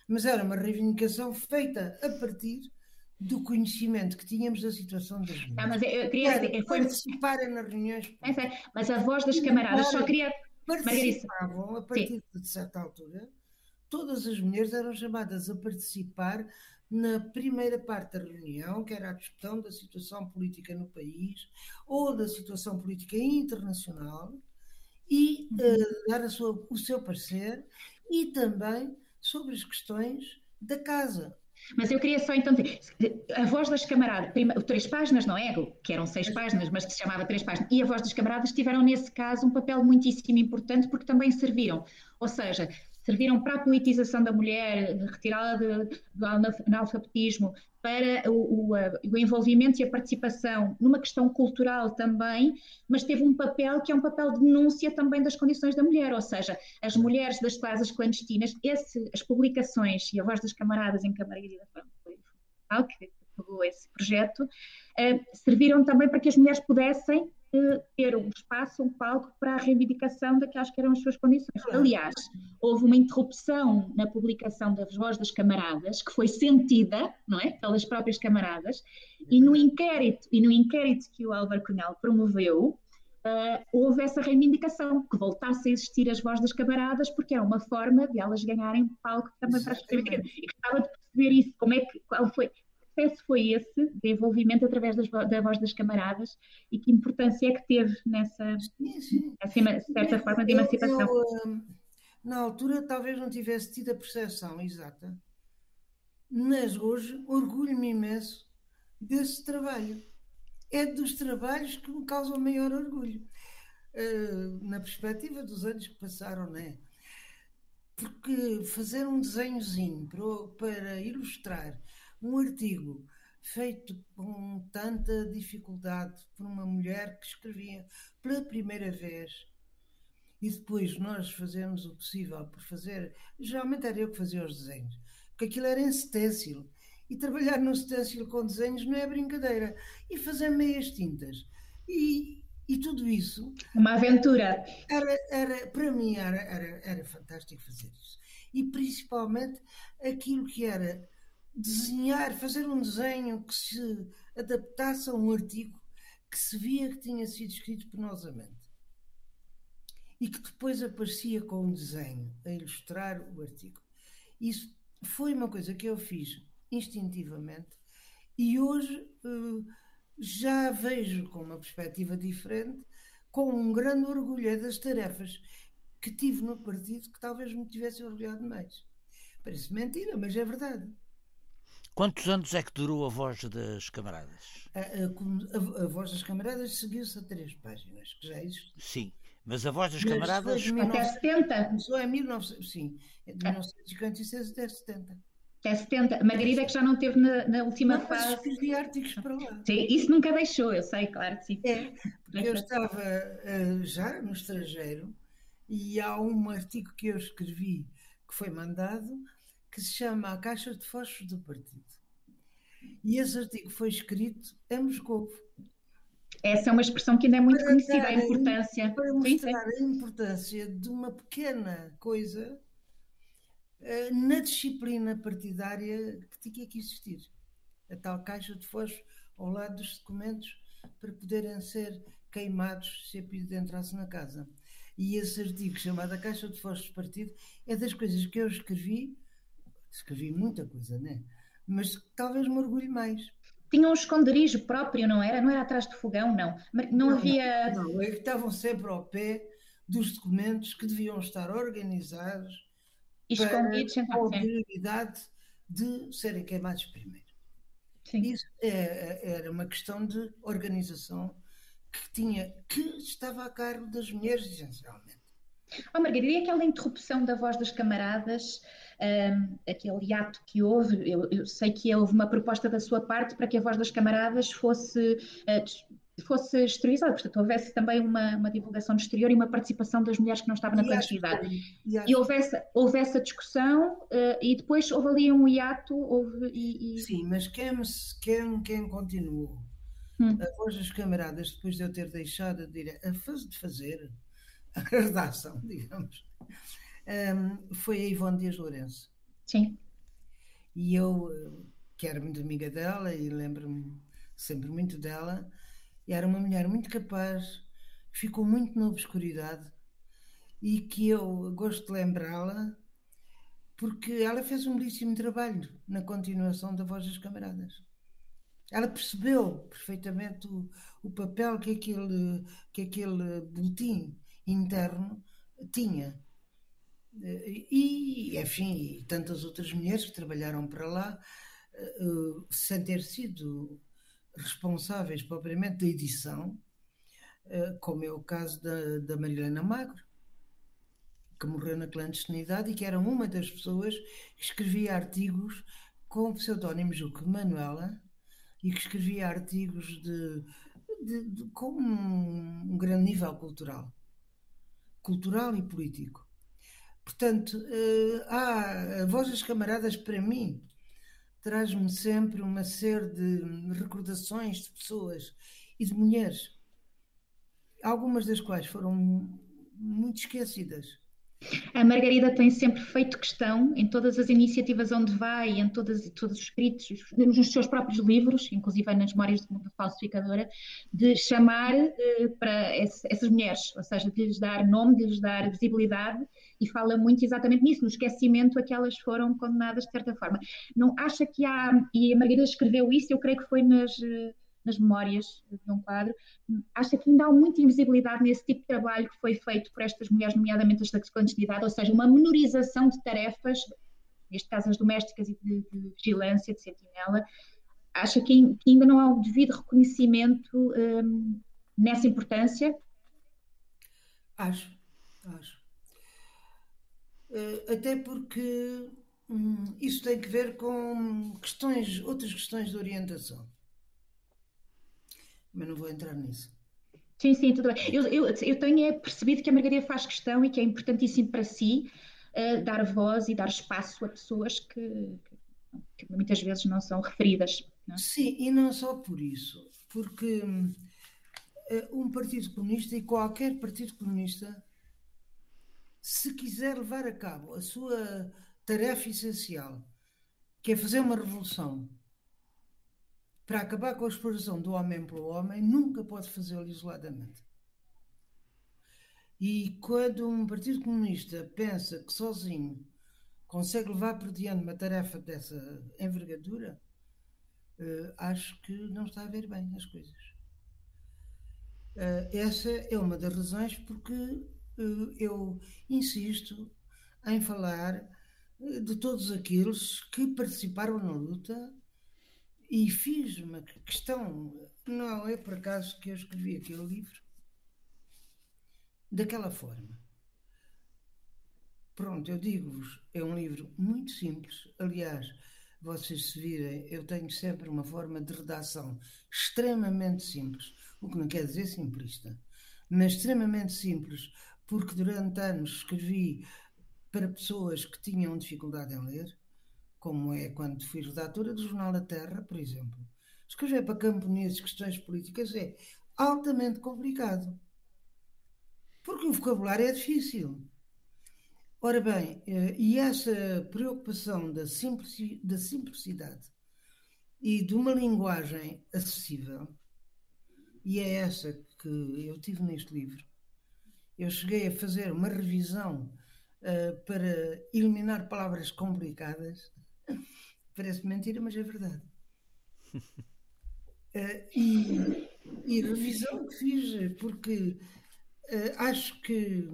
mas era uma reivindicação feita a partir do conhecimento que tínhamos da situação das mulheres. Não, mas eu queria era foi... participarem nas reuniões. É, mas a Voz das Camaradas só queria... Participavam, a partir Sim. de certa altura, todas as mulheres eram chamadas a participar na primeira parte da reunião, que era a discussão da situação política no país ou da situação política internacional, e uh, dar sua, o seu parecer e também sobre as questões da casa. Mas eu queria só então dizer, a voz das camaradas, três páginas, não é? Que eram seis páginas, mas se chamava três páginas, e a voz das camaradas tiveram nesse caso um papel muitíssimo importante porque também serviram. Ou seja, serviram para a politização da mulher, retirá-la do analfabetismo, para o, o, o, envolvimento e a participação numa questão cultural também, mas teve um papel que é um papel de denúncia também das condições da mulher, ou seja, as mulheres das casas clandestinas, esse, as publicações e a voz das camaradas em Camararia da que pegou esse projeto, uh, serviram também para que as mulheres pudessem ter um espaço, um palco para a reivindicação daquelas que eram as suas condições. Aliás, houve uma interrupção na publicação das vozes das camaradas, que foi sentida, não é, pelas próprias camaradas, e no inquérito, e no inquérito que o Álvaro Cunhal promoveu, uh, houve essa reivindicação, que voltasse a existir as vozes das camaradas, porque era uma forma de elas ganharem palco também para as. E gostava de perceber isso, como é que, qual foi, processo foi esse de envolvimento através das, da voz das camaradas e que importância é que teve nessa. Acima, certa forma de emancipação? Eu, eu, hum, na altura talvez não tivesse tido a percepção exata, mas hoje orgulho-me imenso desse trabalho. É dos trabalhos que me causam maior orgulho. Uh, na perspectiva dos anos que passaram, não é? Porque fazer um desenhozinho para, para ilustrar um artigo feito com tanta dificuldade por uma mulher que escrevia pela primeira vez e depois nós fazemos o possível por fazer. Geralmente era eu que fazia os desenhos, porque aquilo era em stencil. E trabalhar no stencil com desenhos não é brincadeira. E fazer meias tintas. E, e tudo isso. Uma aventura. Era, era, para mim era, era, era fantástico fazer isso. E principalmente aquilo que era desenhar, fazer um desenho que se adaptasse a um artigo que se via que tinha sido escrito penosamente e que depois aparecia com um desenho a ilustrar o artigo. Isso foi uma coisa que eu fiz instintivamente e hoje uh, já vejo com uma perspectiva diferente, com um grande orgulho das tarefas que tive no partido que talvez me tivesse orgulhado mais. Parece mentira, mas é verdade. Quantos anos é que durou a voz das camaradas? A, a, a, a voz das camaradas seguiu-se a três páginas, que já existe. Sim, mas a voz das camaradas. Até 70? Começou em 1900, sim, de 1956 até 70. Até 70. A Margarida que já não teve na, na última não, fase. escrevi artigos para lá. Sim, isso nunca deixou, eu sei, claro que sim. É, porque eu estava uh, já no estrangeiro e há um artigo que eu escrevi que foi mandado que se chama A Caixa de Fósforos do Partido. E esse artigo foi escrito em Moscou. Essa é uma expressão que ainda é muito para conhecida, a importância. Para mostrar a importância de uma pequena coisa uh, na disciplina partidária que tinha que existir. A tal caixa de fósforo ao lado dos documentos para poderem ser queimados se a pedido entrasse na casa. E esse artigo chamado A Caixa de Fósforos do Partido é das coisas que eu escrevi escrevi muita coisa, né? Mas talvez me orgulhe mais. Tinha um esconderijo próprio, não era? Não era atrás do fogão, não. Não, não havia. Não, não, é que estavam sempre ao pé dos documentos que deviam estar organizados e escondidos com a prioridade de serem queimados primeiro. Sim. Isso é, é, era uma questão de organização que tinha que estava a cargo das mulheres essencialmente. Oh, Margarida, e aquela interrupção da voz das camaradas um, aquele ato que houve, eu, eu, sei que houve uma proposta da sua parte para que a voz das camaradas fosse, uh, fosse exteriorizada, portanto houvesse também uma, uma, divulgação no exterior e uma participação das mulheres que não estavam na clandestinidade. E houve essa, houve essa discussão uh, e depois houve ali um hiato. Houve, e, e... Sim, mas quem, quem, quem continuou? Hum. A voz das camaradas, depois de eu ter deixado de, de fazer a redação, [LAUGHS] digamos, um, foi a Ivone Dias Lourenço. Sim. E eu, que era muito amiga dela e lembro-me sempre muito dela, era uma mulher muito capaz, ficou muito na obscuridade e que eu gosto de lembrá-la porque ela fez um belíssimo trabalho na continuação da Voz das Camaradas. Ela percebeu perfeitamente o, o papel que aquele, que aquele boletim interno tinha e, enfim, e tantas outras mulheres que trabalharam para lá, uh, sem ter sido responsáveis propriamente da edição, uh, como é o caso da, da Marilena Magro, que morreu na clandestinidade e que era uma das pessoas que escrevia artigos com o pseudónimo Juque Manuela e que escrevia artigos de, de, de com um, um grande nível cultural, cultural e político. Portanto, uh, ah, a Voz das Camaradas, para mim, traz-me sempre uma série de recordações de pessoas e de mulheres, algumas das quais foram muito esquecidas. A Margarida tem sempre feito questão, em todas as iniciativas onde vai, em todas, todos os escritos, nos seus próprios livros, inclusive nas memórias de falsificadora, de chamar eh, para esse, essas mulheres, ou seja, de lhes dar nome, de lhes dar visibilidade, e fala muito exatamente nisso, no esquecimento a que elas foram condenadas de certa forma. Não acha que há, e a Margarida escreveu isso, eu creio que foi nas eh, nas memórias de um quadro, acha que ainda há muita invisibilidade nesse tipo de trabalho que foi feito por estas mulheres, nomeadamente as da clandestinidade, ou seja, uma menorização de tarefas, neste caso as domésticas e de, de vigilância, de sentinela, acha que, que, ainda não há o devido reconhecimento um, nessa importância? Acho, acho. Uh, até porque hum, isso tem que ver com questões, outras questões de orientação mas não vou entrar nisso. Sim, sim, tudo bem. Eu, eu, eu tenho é percebido que a Margarida faz questão e que é importantíssimo para si uh, dar voz e dar espaço a pessoas que, que muitas vezes não são referidas. Não? É? Sim, e não só por isso, porque uh, um Partido Comunista e qualquer Partido Comunista, se quiser levar a cabo a sua tarefa essencial, que é fazer uma revolução para acabar com a exploração do homem pelo homem, nunca pode fazê-lo isoladamente. E quando um Partido Comunista pensa que sozinho consegue levar por diante uma tarefa dessa envergadura, uh, acho que não está a ver bem as coisas. Uh, essa é uma das razões porque uh, eu insisto em falar de todos aqueles que participaram na luta e fiz uma questão, não é por acaso que eu escrevi aquele livro, daquela forma. Pronto, eu digo-vos, é um livro muito simples. Aliás, vocês se virem, eu tenho sempre uma forma de redação extremamente simples, o que não quer dizer simplista, mas extremamente simples, porque durante anos escrevi para pessoas que tinham dificuldade em ler como é quando fui redatora do Jornal da Terra, por exemplo. Escrever para camponeses questões políticas é altamente complicado. Porque o vocabulário é difícil. Ora bem, eh, e essa preocupação da, da simplicidade e de uma linguagem acessível, e é essa que eu tive neste livro. Eu cheguei a fazer uma revisão uh, para eliminar palavras complicadas Parece mentira, mas é verdade. uh, [LAUGHS] e, e revisão que fiz, porque uh, acho que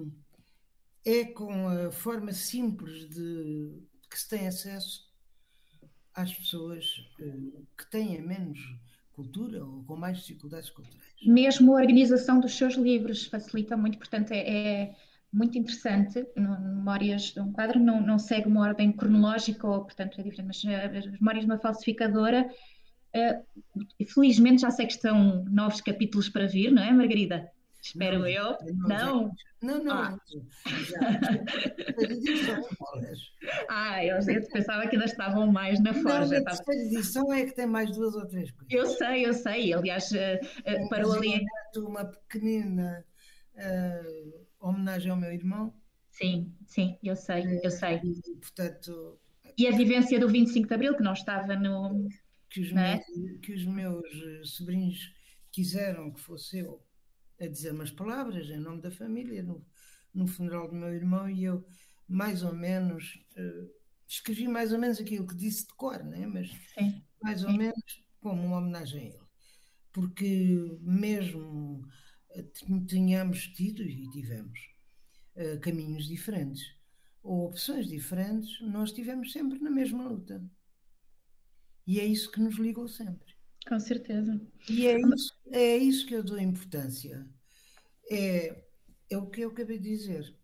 é com a forma simples de que se tem acesso às pessoas uh, que têm menos cultura ou com mais dificuldades culturais. Mesmo a organização dos seus livros facilita muito, portanto, é, é muito interessante. Memórias de um quadro não, não segue uma ordem cronológica, ou, portanto, é diferente, mas eh, as memórias de uma falsificadora. Uh, felizmente já sei que estão novos capítulos para vir, não é, Margarida? Espero não, eu. Não? Não, não. Ah. [LAUGHS] ah, eu, eu pensava que ainda estavam mais na forja. Não, a terceira edição é que tem mais duas ou três coisas. Eu sei, eu sei. Aliás, uh, uh, parou ali. Uma pequenina. Uh, homenagem ao meu irmão. Sim, sim, eu sei, eu eh, sei. E, portanto, e a vivência do 25 de Abril, que não estava no. Que os, é? meus, que os meus eh, sobrinhos quiseram que fosse eu a dizer umas palavras em nome da família no, no funeral do meu irmão e eu, mais ou menos, uh, escrevi mais ou menos aquilo que disse de cor, né? mas sim, mais ou sim. menos como uma homenagem a ele. Porque mesmo tenhamos tido e tivemos uh, caminhos diferentes ou opções diferentes, nós estivemos sempre na mesma luta. E é isso que nos ligou sempre. Com certeza. E é isso, é isso que eu dou importância. É, é o que eu acabei de dizer.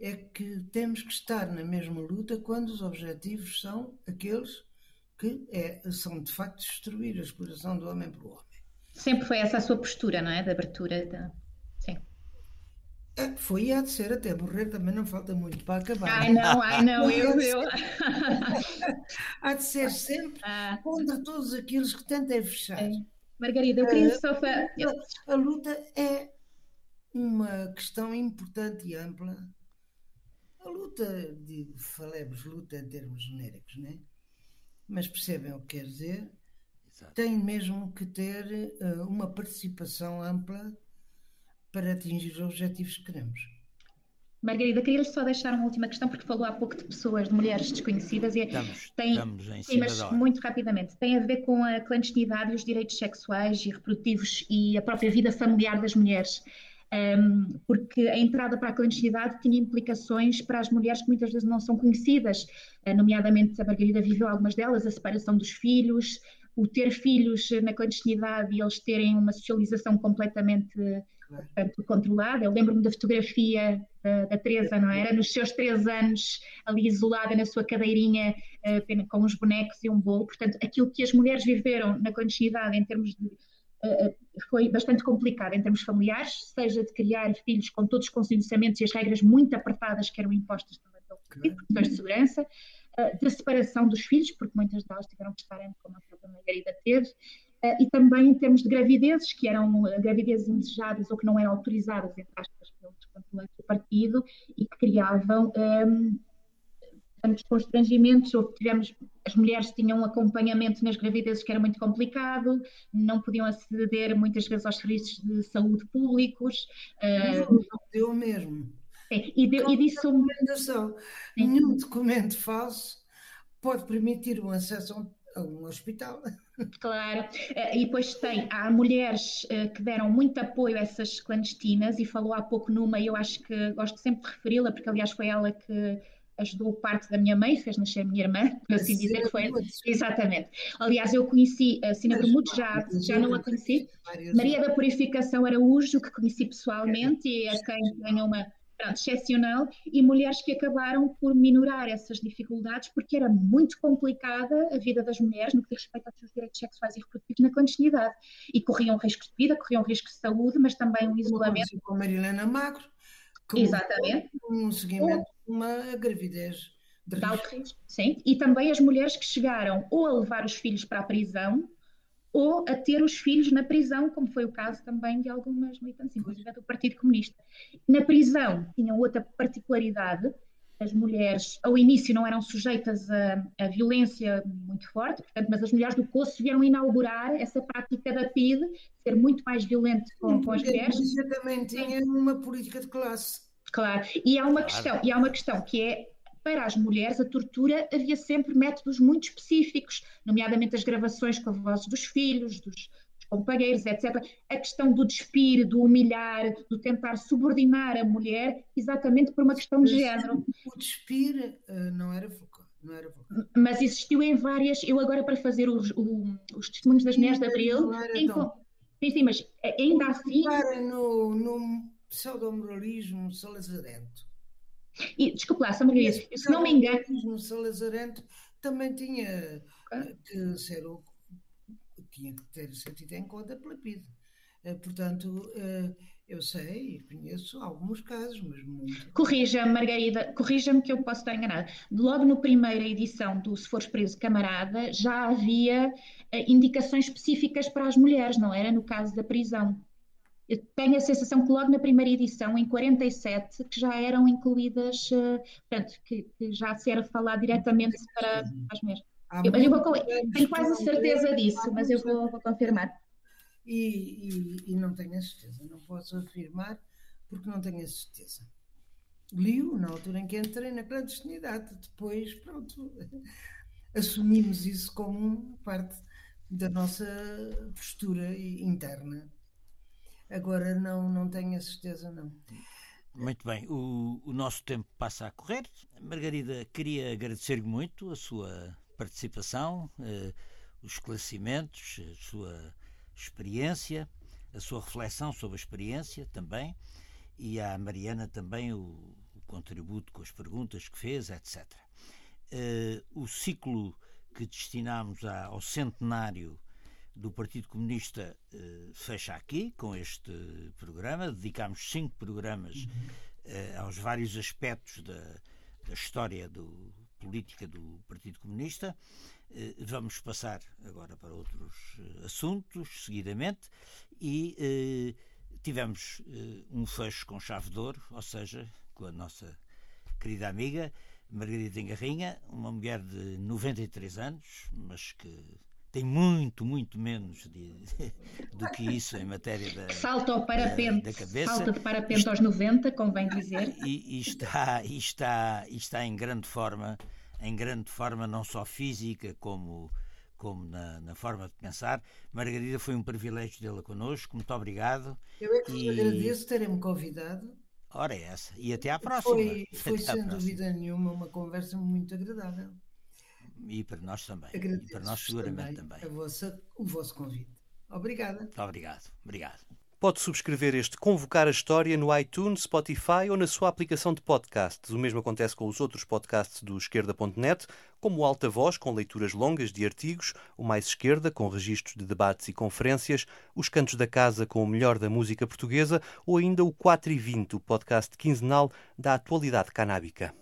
É que temos que estar na mesma luta quando os objetivos são aqueles que é, são de facto destruir a exploração do homem pelo homem. Sempre foi essa a sua postura, não é? De abertura. De... Sim. É, foi e há de ser até morrer, também não falta muito para acabar. Ai não, ai não, eu. eu... [LAUGHS] há de ser sempre ah. contra todos aqueles que tentam fechar. É. Margarida, eu queria uh, só. A luta é uma questão importante e ampla luta, de, falemos luta em termos genéricos, né? mas percebem o que quer dizer, Exato. tem mesmo que ter uh, uma participação ampla para atingir os objetivos que queremos. Margarida, queria só deixar uma última questão, porque falou há pouco de pessoas, de mulheres desconhecidas, e é, estamos, tem, estamos em sim, mas muito rapidamente, tem a ver com a clandestinidade e os direitos sexuais e reprodutivos e a própria vida familiar das mulheres. Um, porque a entrada para a clandestinidade tinha implicações para as mulheres que muitas vezes não são conhecidas, uh, nomeadamente a Margarida viveu algumas delas, a separação dos filhos, o ter filhos na clandestinidade e eles terem uma socialização completamente portanto, controlada. Eu lembro-me da fotografia da, da, Teresa, não era? Nos seus três anos, ali isolada na sua cadeirinha, uh, com uns bonecos e um bolo. Portanto, aquilo que as mulheres viveram na clandestinidade em termos de. Foi bastante complicado em termos familiares, seja de criar filhos com todos os condicionamentos e as regras muito apertadas que eram impostas também pelo partido, por questões de segurança, da separação dos filhos, porque muitas delas tiveram que estar, como a própria Margarida teve, Uh, e também em termos de gravidezes, que eram uh, gravidezes indesejadas ou que não eram autorizadas, entre aspas, pelos controlantes do partido e que criavam um, ehm, constrangimentos, ou tivemos, as mulheres tinham um acompanhamento nas gravidezes que era muito complicado, não podiam aceder muitas vezes aos serviços de saúde públicos. Não deu mesmo. É, e, deu, e disso... Nenhum documento falso pode permitir um acesso a um hospital. [LAUGHS] Claro, eh, e depois tem, há mulheres eh, que deram muito apoio a essas clandestinas e falou há pouco numa, e eu acho que gosto sempre de referi-la, porque aliás foi ela que ajudou parte da minha mãe, fez nascer a minha irmã, [LAUGHS] por assim dizer, foi. Exatamente. Aliás, eu conheci a Sina Bermudes, já, já não a conheci. Maria da Purificação Araújo, que conheci pessoalmente, e a quem ganhou uma excepcional e mulheres que acabaram por minorar essas dificuldades porque era muito complicada a vida das mulheres no que diz respeito aos seus direitos sexuais e reprodutivos na clandestinidade e corriam riscos de vida, corriam riscos de saúde, mas também um isolamento. Com a Marilena Magro, que Exatamente. um seguimento de uma gravidez de risco. Sim, e também as mulheres que chegaram ou a levar os filhos para a prisão ou a ter os filhos na prisão, como foi o caso também de algumas militantes, inclusive do Partido Comunista. Na prisão tinham outra particularidade, as mulheres ao início não eram sujeitas a, a, violência muito forte, portanto, mas as mulheres do Poço vieram inaugurar essa prática da PIDE, ser muito mais violento com, com as mulheres. Isso também tinha uma política de classe. Claro, e há uma questão, e há uma questão que é para as mulheres, a tortura havia sempre métodos muito específicos, nomeadamente as gravações com a voz dos filhos, dos, dos companheiros, etc. A questão do despir, do humilhar, do tentar subordinar a mulher, exatamente por uma questão de género. O despir uh, não era focal. Não era Mas existiu em várias. Eu, agora, para fazer os, os testemunhos das mulheres de Abril. Sim, sim, mas ainda assim. No, no pseudo-moralismo salazarento e, desculpe lá, São Margarida, se não me engano. O Salazarento também tinha okay. que ser o, tinha que ter sentido em conta pela PIDE. Eh, portanto, eh, eu sei e conheço alguns casos, mas muito. Corrija-me, Margarida, corrija-me que eu posso estar enganada. Logo na primeira edição do Se Fores Preso Camarada já havia eh, indicações específicas para as mulheres, não era? No caso da prisão eu tenho a sensação que logo na primeira edição, em 47, que já eram incluídas, uh, portanto, que, que, já se era falar diretamente para as mulheres. Eu, eu vou, tenho quase certeza disso, mas eu vou, vou confirmar. E, e, e, não tenho a certeza, não posso afirmar porque não tenho a certeza. Li-o na altura em que entrei na clandestinidade, depois, pronto, [LAUGHS] assumimos isso como parte da nossa postura interna. Agora não, não tenho a certeza, não. Muito bem, o, o nosso tempo passa a correr. Margarida, queria agradecer-lhe muito a sua participação, eh, os esclarecimentos, a sua experiência, a sua reflexão sobre a experiência também, e à Mariana também o, o contributo com as perguntas que fez, etc. Eh, o ciclo que destinámos ao centenário do Partido Comunista uh, fecha aqui com este programa. Dedicámos cinco programas uh, aos vários aspectos da, da história do, política do Partido Comunista. Uh, vamos passar agora para outros assuntos, seguidamente, e tivemos um fecho com chave de ouro, ou seja, com a nossa querida amiga Margarida Engarrinha, uma mulher de 93 anos, mas que tem muito, muito menos de, [LAUGHS] do que isso em matéria da, salta ao parapente, da, cabeça. Salta de parapente aos 90, convém dizer. [LAUGHS] E, e, está, e, está, e está em grande forma, em grande forma não só física como como na, na, forma de pensar. Margarida, foi um privilégio tê-la connosco, muito obrigado. Eu é que e... agradeço terem-me convidado. Ora, é essa. E até à próxima. Foi, foi sem dúvida nenhuma uma conversa muito agradável. E para nós também. Agradeço e para nós seguramente também. também. Vossa, o vosso convite. Obrigada. Muito obrigado. Obrigado. Pode subscrever este Convocar a História no iTunes, Spotify ou na sua aplicação de podcasts. O mesmo acontece com os outros podcasts do Esquerda.net, como o Alta Voz, com leituras longas de artigos, o Mais Esquerda, com registros de debates e conferências, os Cantos da Casa, com o melhor da música portuguesa, ou ainda o 4 e 20, o podcast quinzenal da atualidade canábica.